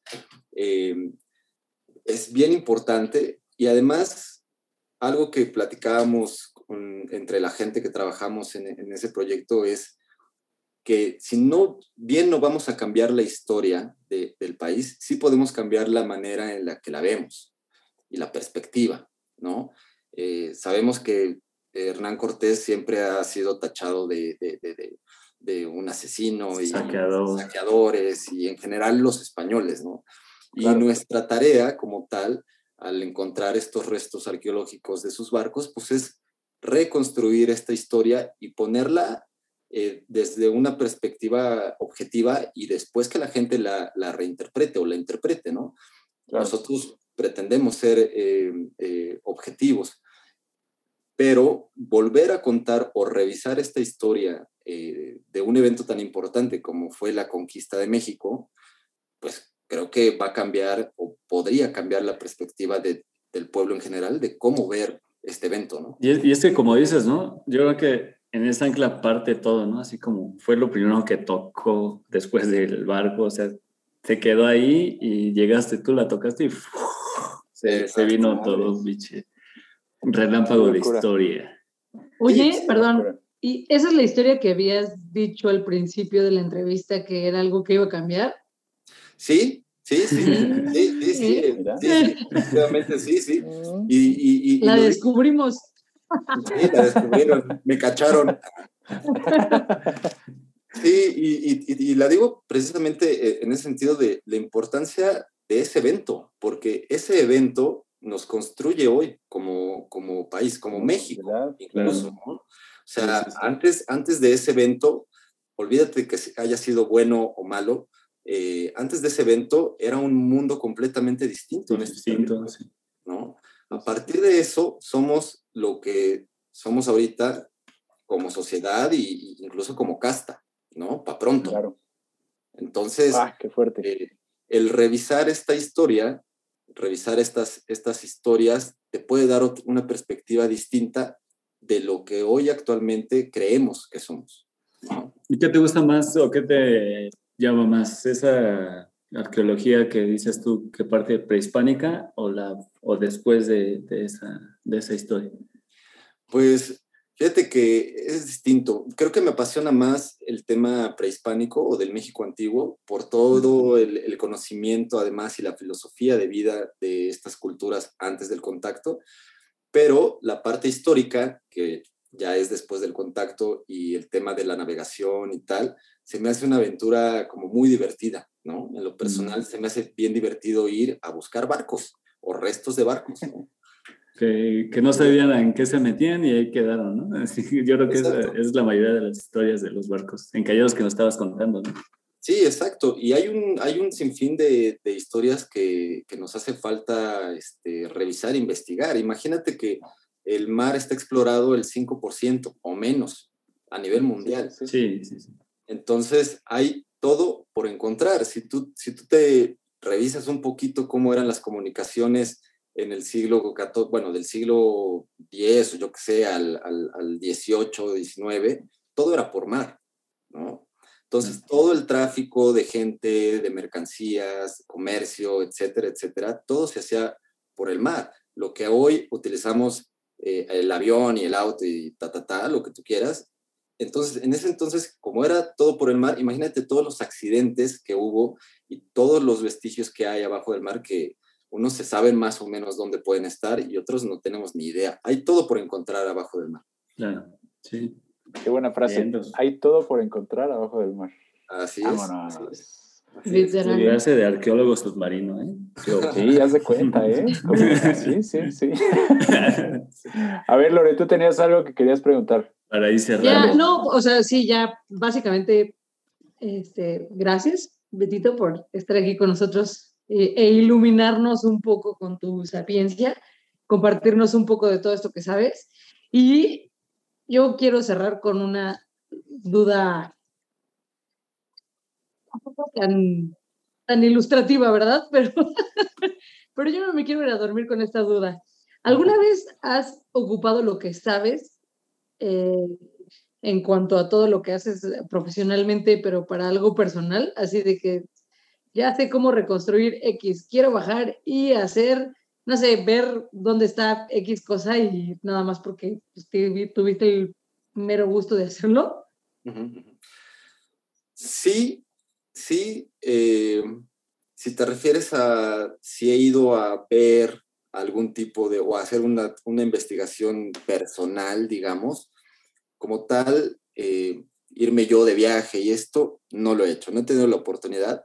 eh, es bien importante y además algo que platicábamos entre la gente que trabajamos en, ese proyecto es que si no, bien no vamos a cambiar la historia del país, sí podemos cambiar la manera en la que la vemos y la perspectiva, ¿no? Eh, sabemos que Hernán Cortés siempre ha sido tachado de, un asesino y saqueadores y en general los españoles, ¿no? Y nuestra tarea como tal, al encontrar estos restos arqueológicos de sus barcos, pues es reconstruir esta historia y ponerla eh, desde una perspectiva objetiva y después que la gente la, reinterprete o la interprete, ¿no? Nosotros pretendemos ser eh, eh, objetivos pero volver a contar o revisar esta historia eh, de un evento tan importante como fue la conquista de México, pues creo que va a cambiar o podría cambiar la perspectiva del pueblo en general de cómo ver este evento, ¿no? Y es, y es, que como dices, ¿no? Yo creo que en esa ancla parte todo, ¿no? Así como fue lo primero que tocó después del barco, o sea, se quedó ahí y llegaste tú, la tocaste y se, se, vino todo, biche. Relámpago de historia. Oye, perdón, ¿y esa es la historia que habías dicho al principio de la entrevista que era algo que iba a cambiar? Sí, sí, sí, sí, sí, sí, efectivamente sí, sí. Y, la descubrimos. Sí, la descubrieron, me cacharon. Sí, y, la digo precisamente eh, en ese sentido de la importancia de ese evento, porque ese evento nos construye hoy como, como país, como México, incluso. O sea, Antes, antes de ese evento, olvídate que haya sido bueno o malo, eh, antes de ese evento era un mundo completamente distinto. En este ¿no? A partir de eso, somos lo que somos ahorita como sociedad e incluso como casta, ¿no? Para pronto. Claro. Entonces, ah, qué fuerte. Eh, el revisar esta historia revisar estas, estas historias te puede dar una perspectiva distinta de lo que hoy actualmente creemos que somos. ¿Y qué te gusta más o qué te llama más? ¿Esa arqueología que dices tú, que parte prehispánica o, la, o después de, de, esa, de esa historia? Pues fíjate que es distinto. Creo que me apasiona más el tema prehispánico o del México antiguo por todo el, el conocimiento además y la filosofía de vida de estas culturas antes del contacto, pero la parte histórica, que ya es después del contacto y el tema de la navegación y tal, se me hace una aventura como muy divertida, ¿no? En lo personal se me hace bien divertido ir a buscar barcos o restos de barcos. Que, que, no sabían en qué se metían y ahí quedaron, ¿no? Así, yo creo que es, es, la mayoría de las historias de los barcos encallados que nos estabas contando, ¿no? Sí, exacto. Y hay un, hay un sinfín de, de historias que, que, nos hace falta este, revisar, investigar. Imagínate que el mar está explorado el 5% o menos a nivel mundial. Sí, sí, sí. sí. Entonces, hay todo por encontrar. Si tú, si tú te revisas un poquito cómo eran las comunicaciones en el siglo XIV, bueno, del siglo X yo que sé, al, al, al XVIII, XIX, todo era por mar, ¿no? Entonces, todo el tráfico de gente, de mercancías, comercio, etcétera, etcétera, todo se hacía por el mar. Lo que hoy utilizamos, eh, el avión y el auto y ta, ta, ta, lo que tú quieras. Entonces, en ese entonces, como era todo por el mar, imagínate todos los accidentes que hubo y todos los vestigios que hay abajo del mar que unos se saben más o menos dónde pueden estar y otros no tenemos ni idea. Hay todo por encontrar abajo del mar. Claro, sí. Qué buena frase. Bien, Hay todo por encontrar abajo del mar. Así Vámonos. es. Clase de arqueólogo submarino, ¿eh? Sí, haz de cuenta, ¿eh? Sí, sí, sí. A ver, Lore, tú tenías algo que querías preguntar. Para ir cerrando. Ya, no, o sea, sí, ya básicamente, este, gracias, Betito, por estar aquí con nosotros eh, e iluminarnos un poco con tu sapiencia, compartirnos un poco de todo esto que sabes. Y yo quiero cerrar con una duda tan, tan ilustrativa, ¿verdad? Pero, pero yo no me quiero ir a dormir con esta duda. ¿Alguna vez has ocupado lo que sabes eh, en cuanto a todo lo que haces profesionalmente, pero para algo personal? Así de que ya sé cómo reconstruir X, quiero bajar y hacer no sé, ver dónde está X cosa y nada más porque pues, tuviste el mero gusto de hacerlo. Sí, sí. Eh, si te refieres a si he ido a ver algún tipo de, o a hacer una, una investigación personal, digamos, como tal, eh, irme yo de viaje y esto, no lo he hecho, no he tenido la oportunidad,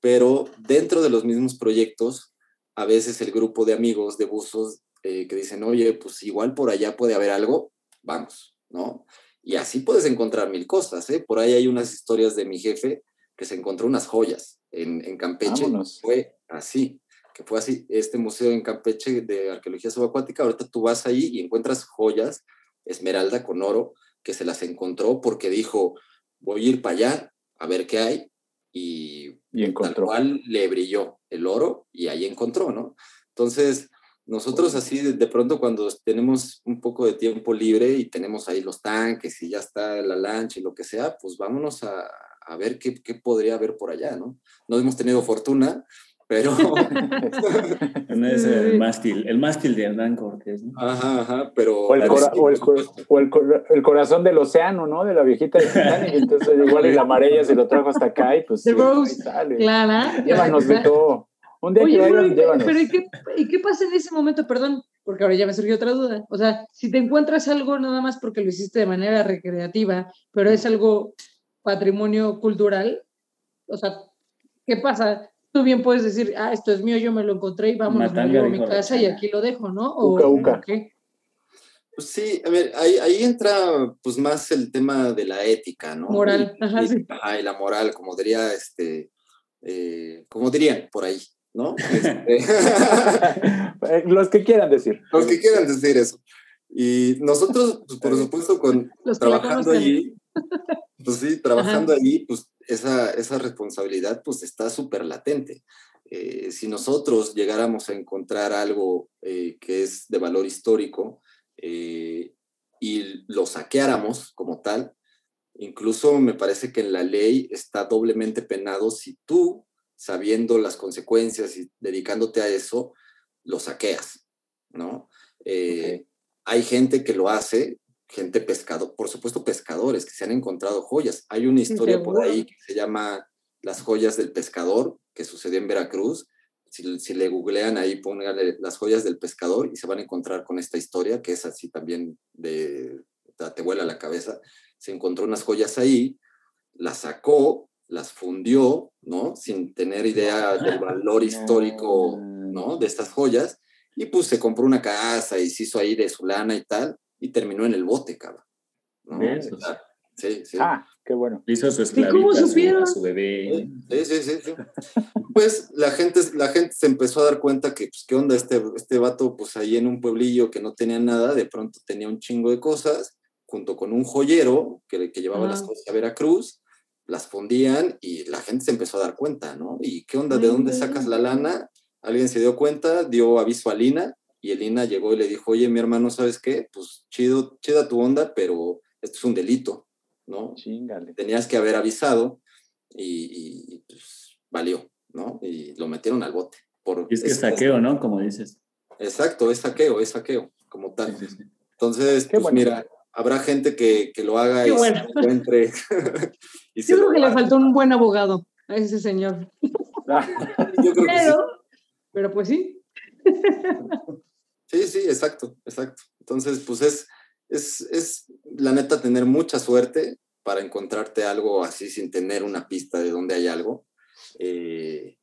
pero dentro de los mismos proyectos a veces el grupo de amigos de buzos eh, que dicen, oye, pues igual por allá puede haber algo, vamos, ¿no? Y así puedes encontrar mil cosas, ¿eh? Por ahí hay unas historias de mi jefe que se encontró unas joyas en, en Campeche. Vámonos. Fue así, que fue así, este museo en Campeche de arqueología subacuática, ahorita tú vas ahí y encuentras joyas, esmeralda con oro, que se las encontró porque dijo, voy a ir para allá a ver qué hay, y, y encontró. Tal cual le brilló el oro y ahí encontró, ¿no? Entonces, nosotros así de, de, pronto cuando tenemos un poco de tiempo libre y tenemos ahí los tanques y ya está la lancha y lo que sea, pues vámonos a, a ver qué, qué, podría haber por allá, ¿no? No hemos tenido fortuna, pero... no es el mástil, el mástil de Hernán Cortés, ¿no? Ajá, ajá, pero... O el, cora o el, o el, el, corazón del océano, ¿no? De la viejita de Titanic, entonces igual y la marea se lo trajo hasta acá y pues... The sí, Rose, sale. Clara. Llévanos de todo. Un día Oye, que pero, llévanos. pero ¿y, qué, ¿y qué pasa en ese momento? Perdón, porque ahora ya me surgió otra duda. O sea, si te encuentras algo nada más porque lo hiciste de manera recreativa, pero es algo patrimonio cultural, o sea, ¿qué pasa? Tú bien puedes decir, ah, esto es mío, yo me lo encontré y vámonos, me a mi casa y aquí lo dejo, ¿no? O, uca, uca. ¿qué? Pues sí, a ver, ahí, ahí, entra pues más el tema de la ética, ¿no? Moral, y, ajá, y, sí. ajá, y la moral, como diría, este, eh, como dirían por ahí, ¿no? Este... Los que quieran decir. Los que quieran decir eso. Y nosotros, pues, por supuesto, con, Los trabajando allí, pues sí, trabajando Ajá. allí, pues esa, esa responsabilidad pues está súper latente. Eh, si nosotros llegáramos a encontrar algo eh, que es de valor histórico eh, y lo saqueáramos como tal, incluso me parece que en la ley está doblemente penado si tú sabiendo las consecuencias y dedicándote a eso, lo saqueas, ¿no? Hay gente que lo hace, gente pescado, por supuesto pescadores que se han encontrado joyas. Hay una historia por ahí que se llama Las joyas del pescador, que sucedió en Veracruz. Si, le googlean ahí, pónganle las joyas del pescador y se van a encontrar con esta historia, que es así también de, te vuela la cabeza. Se encontró unas joyas ahí, las sacó, las fundió, ¿no? Sin tener idea del valor histórico, ¿no? De estas joyas. Y pues se compró una casa y se hizo ahí de su lana y tal, y terminó en el bote, cabrón. Sí, sí. Ah, qué bueno. Hizo su esclavita, su, bebé. Sí, sí, sí, Pues la gente, la gente se empezó a dar cuenta que, pues, ¿qué onda? Este, este vato, pues ahí en un pueblillo que no tenía nada, de pronto tenía un chingo de cosas, junto con un joyero que, que llevaba las cosas a Veracruz, las fundían y la gente se empezó a dar cuenta, ¿no? ¿Y qué onda? ¿De dónde sacas la lana? Alguien se dio cuenta, dio aviso a Lina y Elina llegó y le dijo, oye, mi hermano, ¿sabes qué? Pues chido, chida tu onda, pero esto es un delito, ¿no? Chingale. Tenías que haber avisado y, pues valió, ¿no? Y lo metieron al bote. Por y es que es saqueo, ¿no? Como dices. Exacto, es saqueo, es saqueo, como tal. Entonces, pues mira, habrá gente que, que lo haga y se encuentre. y Yo creo que le faltó un buen abogado a ese señor. Yo creo pero, que sí. pero pues sí. sí, sí, exacto, exacto. Entonces, pues es, es, es la neta tener mucha suerte para encontrarte algo así sin tener una pista de dónde hay algo. Eh,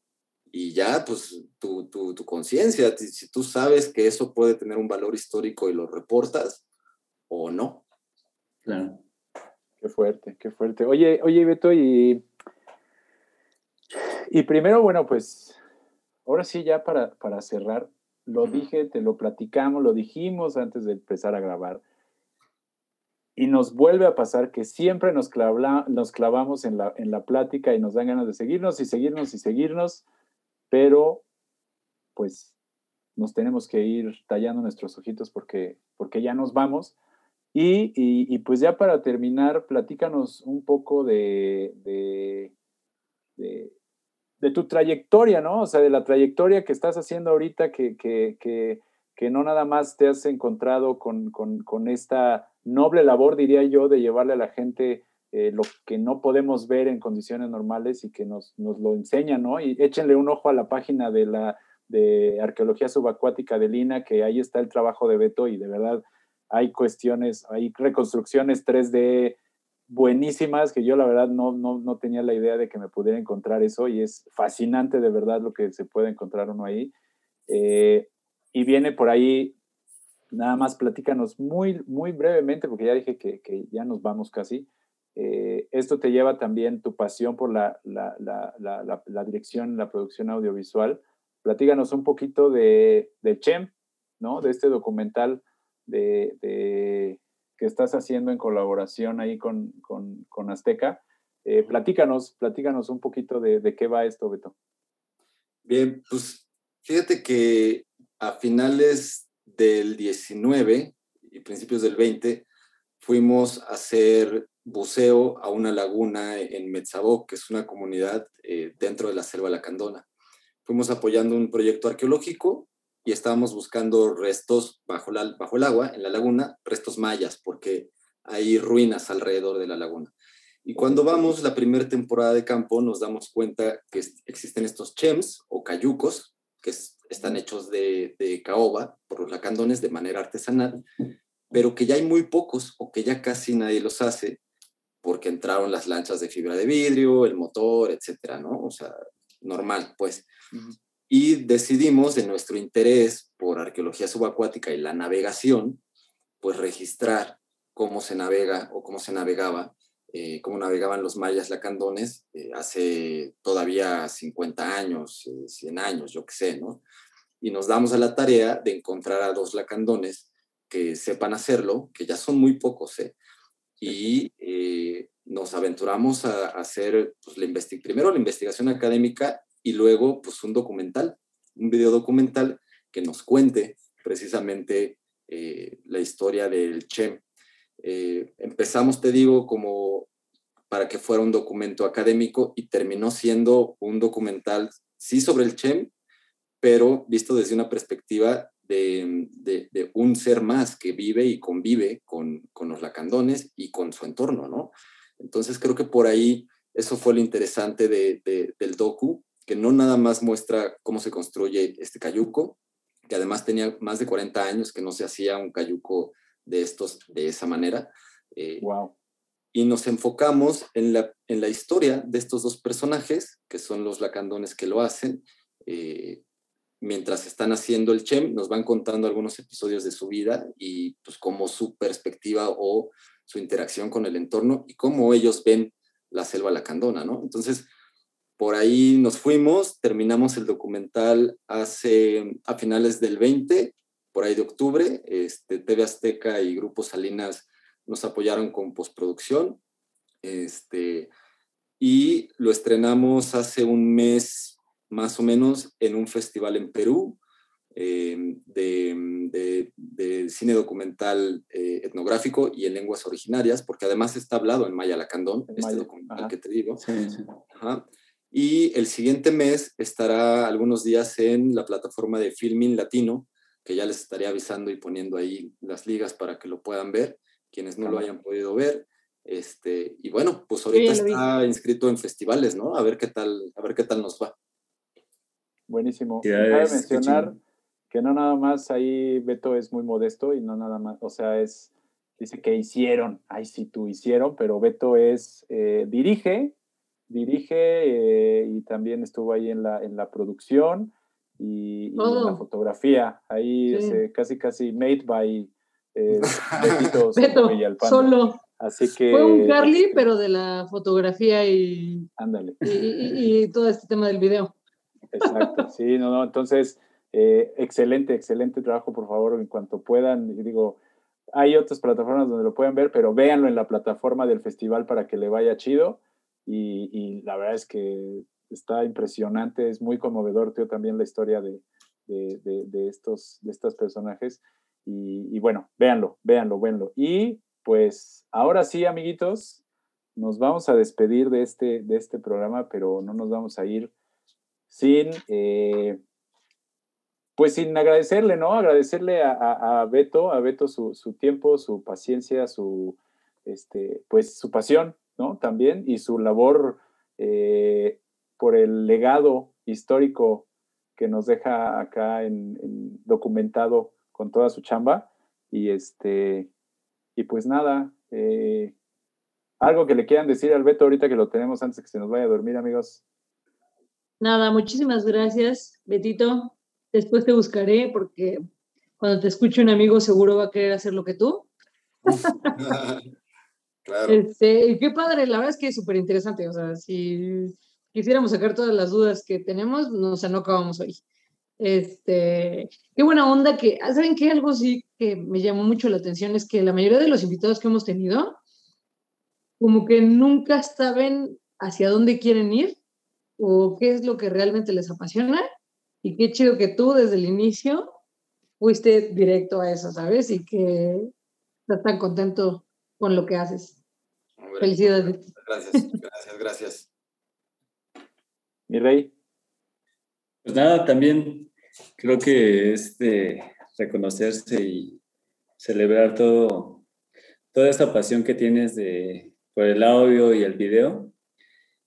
y ya, pues, tu, tu, tu conciencia, si tú sabes que eso puede tener un valor histórico y lo reportas, o no. Claro. Qué fuerte, qué fuerte. Oye, oye, Beto, y, y primero, bueno, pues, ahora sí, ya para, para cerrar, lo dije, te lo platicamos, lo dijimos antes de empezar a grabar. Y nos vuelve a pasar que siempre nos, nos clavamos en la, en la plática y nos dan ganas de seguirnos y seguirnos y seguirnos, pero pues nos tenemos que ir tallando nuestros ojitos porque, porque ya nos vamos. Y, pues ya para terminar, platícanos un poco de, de, tu trayectoria, ¿no? O sea, de la trayectoria que estás haciendo ahorita, que, que, no nada más te has encontrado con, esta noble labor, diría yo, de llevarle a la gente eh, lo que no podemos ver en condiciones normales y que nos, nos lo enseñan, ¿no? Y échenle un ojo a la página de la de Arqueología Subacuática de Lina, que ahí está el trabajo de Beto y de verdad hay cuestiones, hay reconstrucciones 3D buenísimas que yo la verdad no, no, tenía la idea de que me pudiera encontrar eso y es fascinante de verdad lo que se puede encontrar uno ahí. Eh, y viene por ahí, nada más platícanos muy, muy brevemente, porque ya dije que, ya nos vamos casi. Eh, esto te lleva también tu pasión por la, la, la, la, dirección, la producción audiovisual. Platícanos un poquito de, de Chem, ¿no? De este documental de, que estás haciendo en colaboración ahí con, Azteca. Eh, platícanos, platícanos un poquito de, qué va esto, Beto. Bien, pues fíjate que a finales del 19 y principios del 20 fuimos a hacer buceo a una laguna en Metzaboc, que es una comunidad eh, dentro de la selva lacandona. Fuimos apoyando un proyecto arqueológico y estábamos buscando restos bajo, la, bajo el agua, en la laguna, restos mayas, porque hay ruinas alrededor de la laguna. Y cuando vamos la primera temporada de campo, nos damos cuenta que existen estos chems o cayucos, que están hechos de, de caoba por los lacandones de manera artesanal, pero que ya hay muy pocos o que ya casi nadie los hace porque entraron las lanchas de fibra de vidrio, el motor, etcétera, ¿no? O sea, normal, pues y decidimos, en nuestro interés por arqueología subacuática y la navegación, pues registrar cómo se navega o cómo se navegaba, eh, cómo navegaban los mayas lacandones eh, hace todavía 50 años, 100 eh, años, yo qué sé, ¿no? Y nos damos a la tarea de encontrar a dos lacandones que sepan hacerlo, que ya son muy pocos, ¿eh? Y nos aventuramos a, hacer pues, primero la investigación académica y luego pues un documental, un video documental que nos cuente precisamente eh, la historia del Chem. Eh, empezamos, te digo, como para que fuera un documento académico y terminó siendo un documental, sí, sobre el Chem, pero visto desde una perspectiva de, de, un ser más que vive y convive con, con, los lacandones y con su entorno, ¿no? Entonces creo que por ahí eso fue lo interesante de, del docu, que no nada más muestra cómo se construye este cayuco, que además tenía más de 40 años que no se hacía un cayuco de estos de esa manera. wow. Eh, y nos enfocamos en la, en la historia de estos dos personajes, que son los lacandones que lo hacen. Eh, mientras están haciendo el Chem, nos van contando algunos episodios de su vida y pues cómo su perspectiva o su interacción con el entorno y cómo ellos ven la selva lacandona, ¿no? Entonces, por ahí nos fuimos, terminamos el documental hace, a finales del 20, por ahí de octubre, este, TV Azteca y Grupo Salinas nos apoyaron con postproducción, este, y lo estrenamos hace un mes más o menos en un festival en Perú em, de, cine documental eh, etnográfico y en lenguas originarias, porque además está hablado en Maya Lacandón, este documental que te digo. Sí, sí. Y el siguiente mes estará algunos días en la plataforma de Filming Latino, que ya les estaré avisando y poniendo ahí las ligas para que lo puedan ver, quienes no lo hayan podido ver. Este, y bueno, pues ahorita está inscrito en festivales, ¿no? A ver qué tal, a ver qué tal nos va. Buenísimo. Cabe mencionar que no nada más ahí Beto es muy modesto y no nada más, o sea, es, dice que hicieron, ay sí, tú hicieron, pero Beto es, eh, dirige, dirige eh, y también estuvo ahí en la, en la producción y, en la fotografía. Ahí casi, casi made by eh, Beto, solo. Así que, Fue un Carly, este pero de la fotografía y, ándale. Y, y, todo este tema del video. Exacto, sí, no, no. Entonces, eh, excelente, excelente trabajo, por favor, en cuanto puedan. Y digo, hay otras plataformas donde lo pueden ver, pero véanlo en la plataforma del festival para que le vaya chido y, la verdad es que está impresionante, es muy conmovedor, tío, también la historia de, de, estos, de personajes. Y, bueno, véanlo, véanlo, véanlo. Y pues ahora sí, amiguitos, nos vamos a despedir de este, de este programa, pero no nos vamos a ir sin, eh, pues sin agradecerle, ¿no? Agradecerle a, a, Beto, a Beto su, su, tiempo, su paciencia, su, este, pues su pasión ¿no? También, y su labor eh, por el legado histórico que nos deja acá en, documentado con toda su chamba. Y este, y pues nada, eh, algo que le quieran decir al Beto ahorita que lo tenemos antes de que se nos vaya a dormir, amigos. Nada, muchísimas gracias, Betito. Después te buscaré porque cuando te escuche un amigo seguro va a querer hacer lo que tú. Este, qué padre, la verdad es que es súper interesante. O sea, si quisiéramos sacar todas las dudas que tenemos, no, o sea, no acabamos hoy. Este, qué buena onda que, ah, ¿saben qué? Algo sí que me llamó mucho la atención es que la mayoría de los invitados que hemos tenido, como que nunca saben hacia dónde quieren ir o qué es lo que realmente les apasiona. Y qué chido que tú desde el inicio fuiste directo a eso, ¿sabes? Y que estás tan contento con lo que haces. Felicidades. Gracias, gracias, gracias. Mi rey. Pues nada, también creo que es de reconocerse y celebrar todo, toda esta pasión que tienes de, por el audio y el video,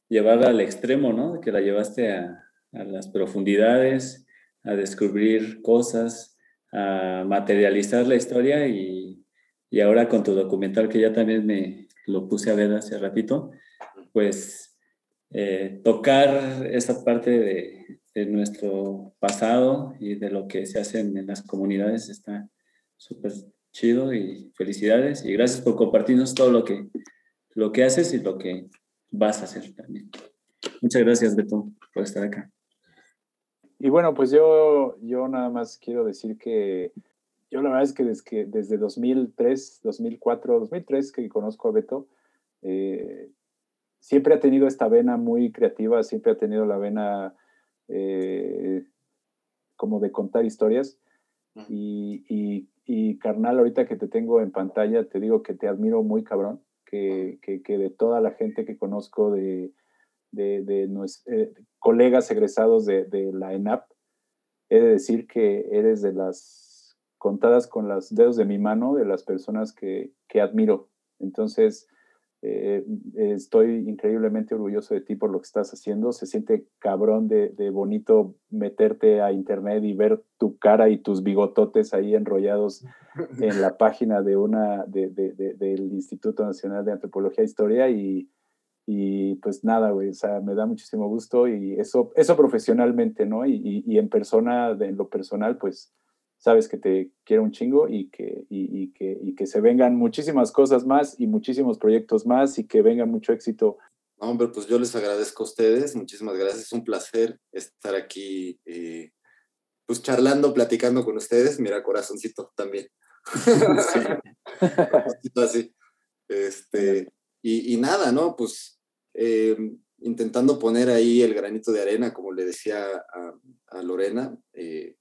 llevarla al extremo, ¿no? Que la llevaste a, a las profundidades, a descubrir cosas, a materializar la historia y, y ahora con tu documental que ya también me, lo puse a ver hace ratito, pues eh, tocar esa parte de, de, nuestro pasado y de lo que se hace en, las comunidades está súper chido y felicidades y gracias por compartirnos todo lo que, lo que haces y lo que vas a hacer también. Muchas gracias, Beto, por estar acá. Y bueno, pues yo, yo nada más quiero decir que yo la verdad es que desde, desde 2003, 2004, 2003 que conozco a Beto, eh, siempre ha tenido esta vena muy creativa, siempre ha tenido la vena eh, como de contar historias. Y, y, carnal, ahorita que te tengo en pantalla, te digo que te admiro muy cabrón, que, de toda la gente que conozco, de, de, eh, colegas egresados de, la ENAP, he de decir que eres de las contadas con los dedos de mi mano, de las personas que, que admiro. Entonces, eh, estoy increíblemente orgulloso de ti por lo que estás haciendo. Se siente cabrón de, bonito meterte a internet y ver tu cara y tus bigototes ahí enrollados en la página de una del Instituto Nacional de Antropología e Historia y, y pues nada, güey, o sea, me da muchísimo gusto y eso, eso profesionalmente, ¿no? Y, y en persona, en lo personal, pues sabes que te quiero un chingo y que, y, que, y que se vengan muchísimas cosas más y muchísimos proyectos más y que venga mucho éxito. Hombre, pues yo les agradezco a ustedes, muchísimas gracias, es un placer estar aquí, eh, pues charlando, platicando con ustedes, mira, corazoncito también. Así. Este, y, y, nada, ¿no? Pues eh, intentando poner ahí el granito de arena, como le decía a, Lorena, eh,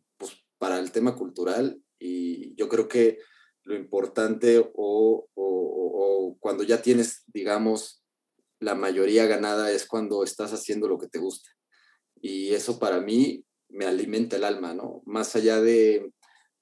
para el tema cultural y yo creo que lo importante o, cuando ya tienes, digamos, la mayoría ganada es cuando estás haciendo lo que te gusta. Y eso para mí me alimenta el alma, ¿no? Más allá de,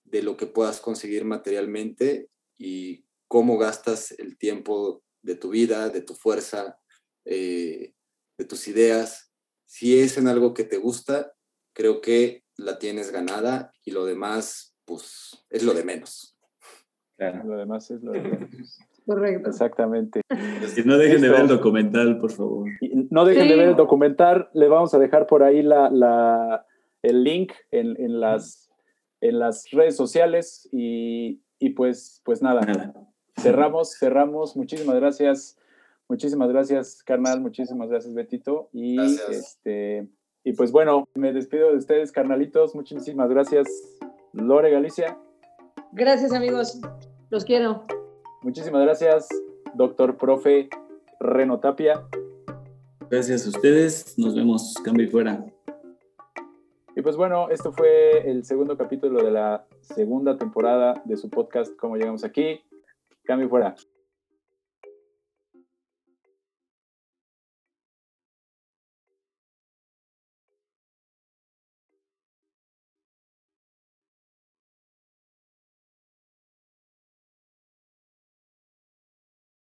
lo que puedas conseguir materialmente y cómo gastas el tiempo de tu vida, de tu fuerza, eh, de tus ideas. Si es en algo que te gusta, creo que la tienes ganada y lo demás, pues, es lo de menos. Claro. Lo demás es lo de menos. Correcto. Exactamente. Y no dejen de ver el documental, por favor. no dejen de ver el documental. Le vamos a dejar por ahí la, la el link en, en, las, en las redes sociales y, y pues, pues nada, nada, cerramos, cerramos. Muchísimas gracias. Muchísimas gracias, carnal. Muchísimas gracias, Betito. Y este y pues bueno, me despido de ustedes, carnalitos. Muchísimas gracias, Lore Galicia. Gracias, amigos. Los quiero. Muchísimas gracias, doctor profe Reno Tapia. Gracias a ustedes. Nos vemos. Cambio y fuera. Y pues bueno, esto fue el segundo capítulo de la segunda temporada de su podcast, Cómo llegamos aquí. Cambio y fuera.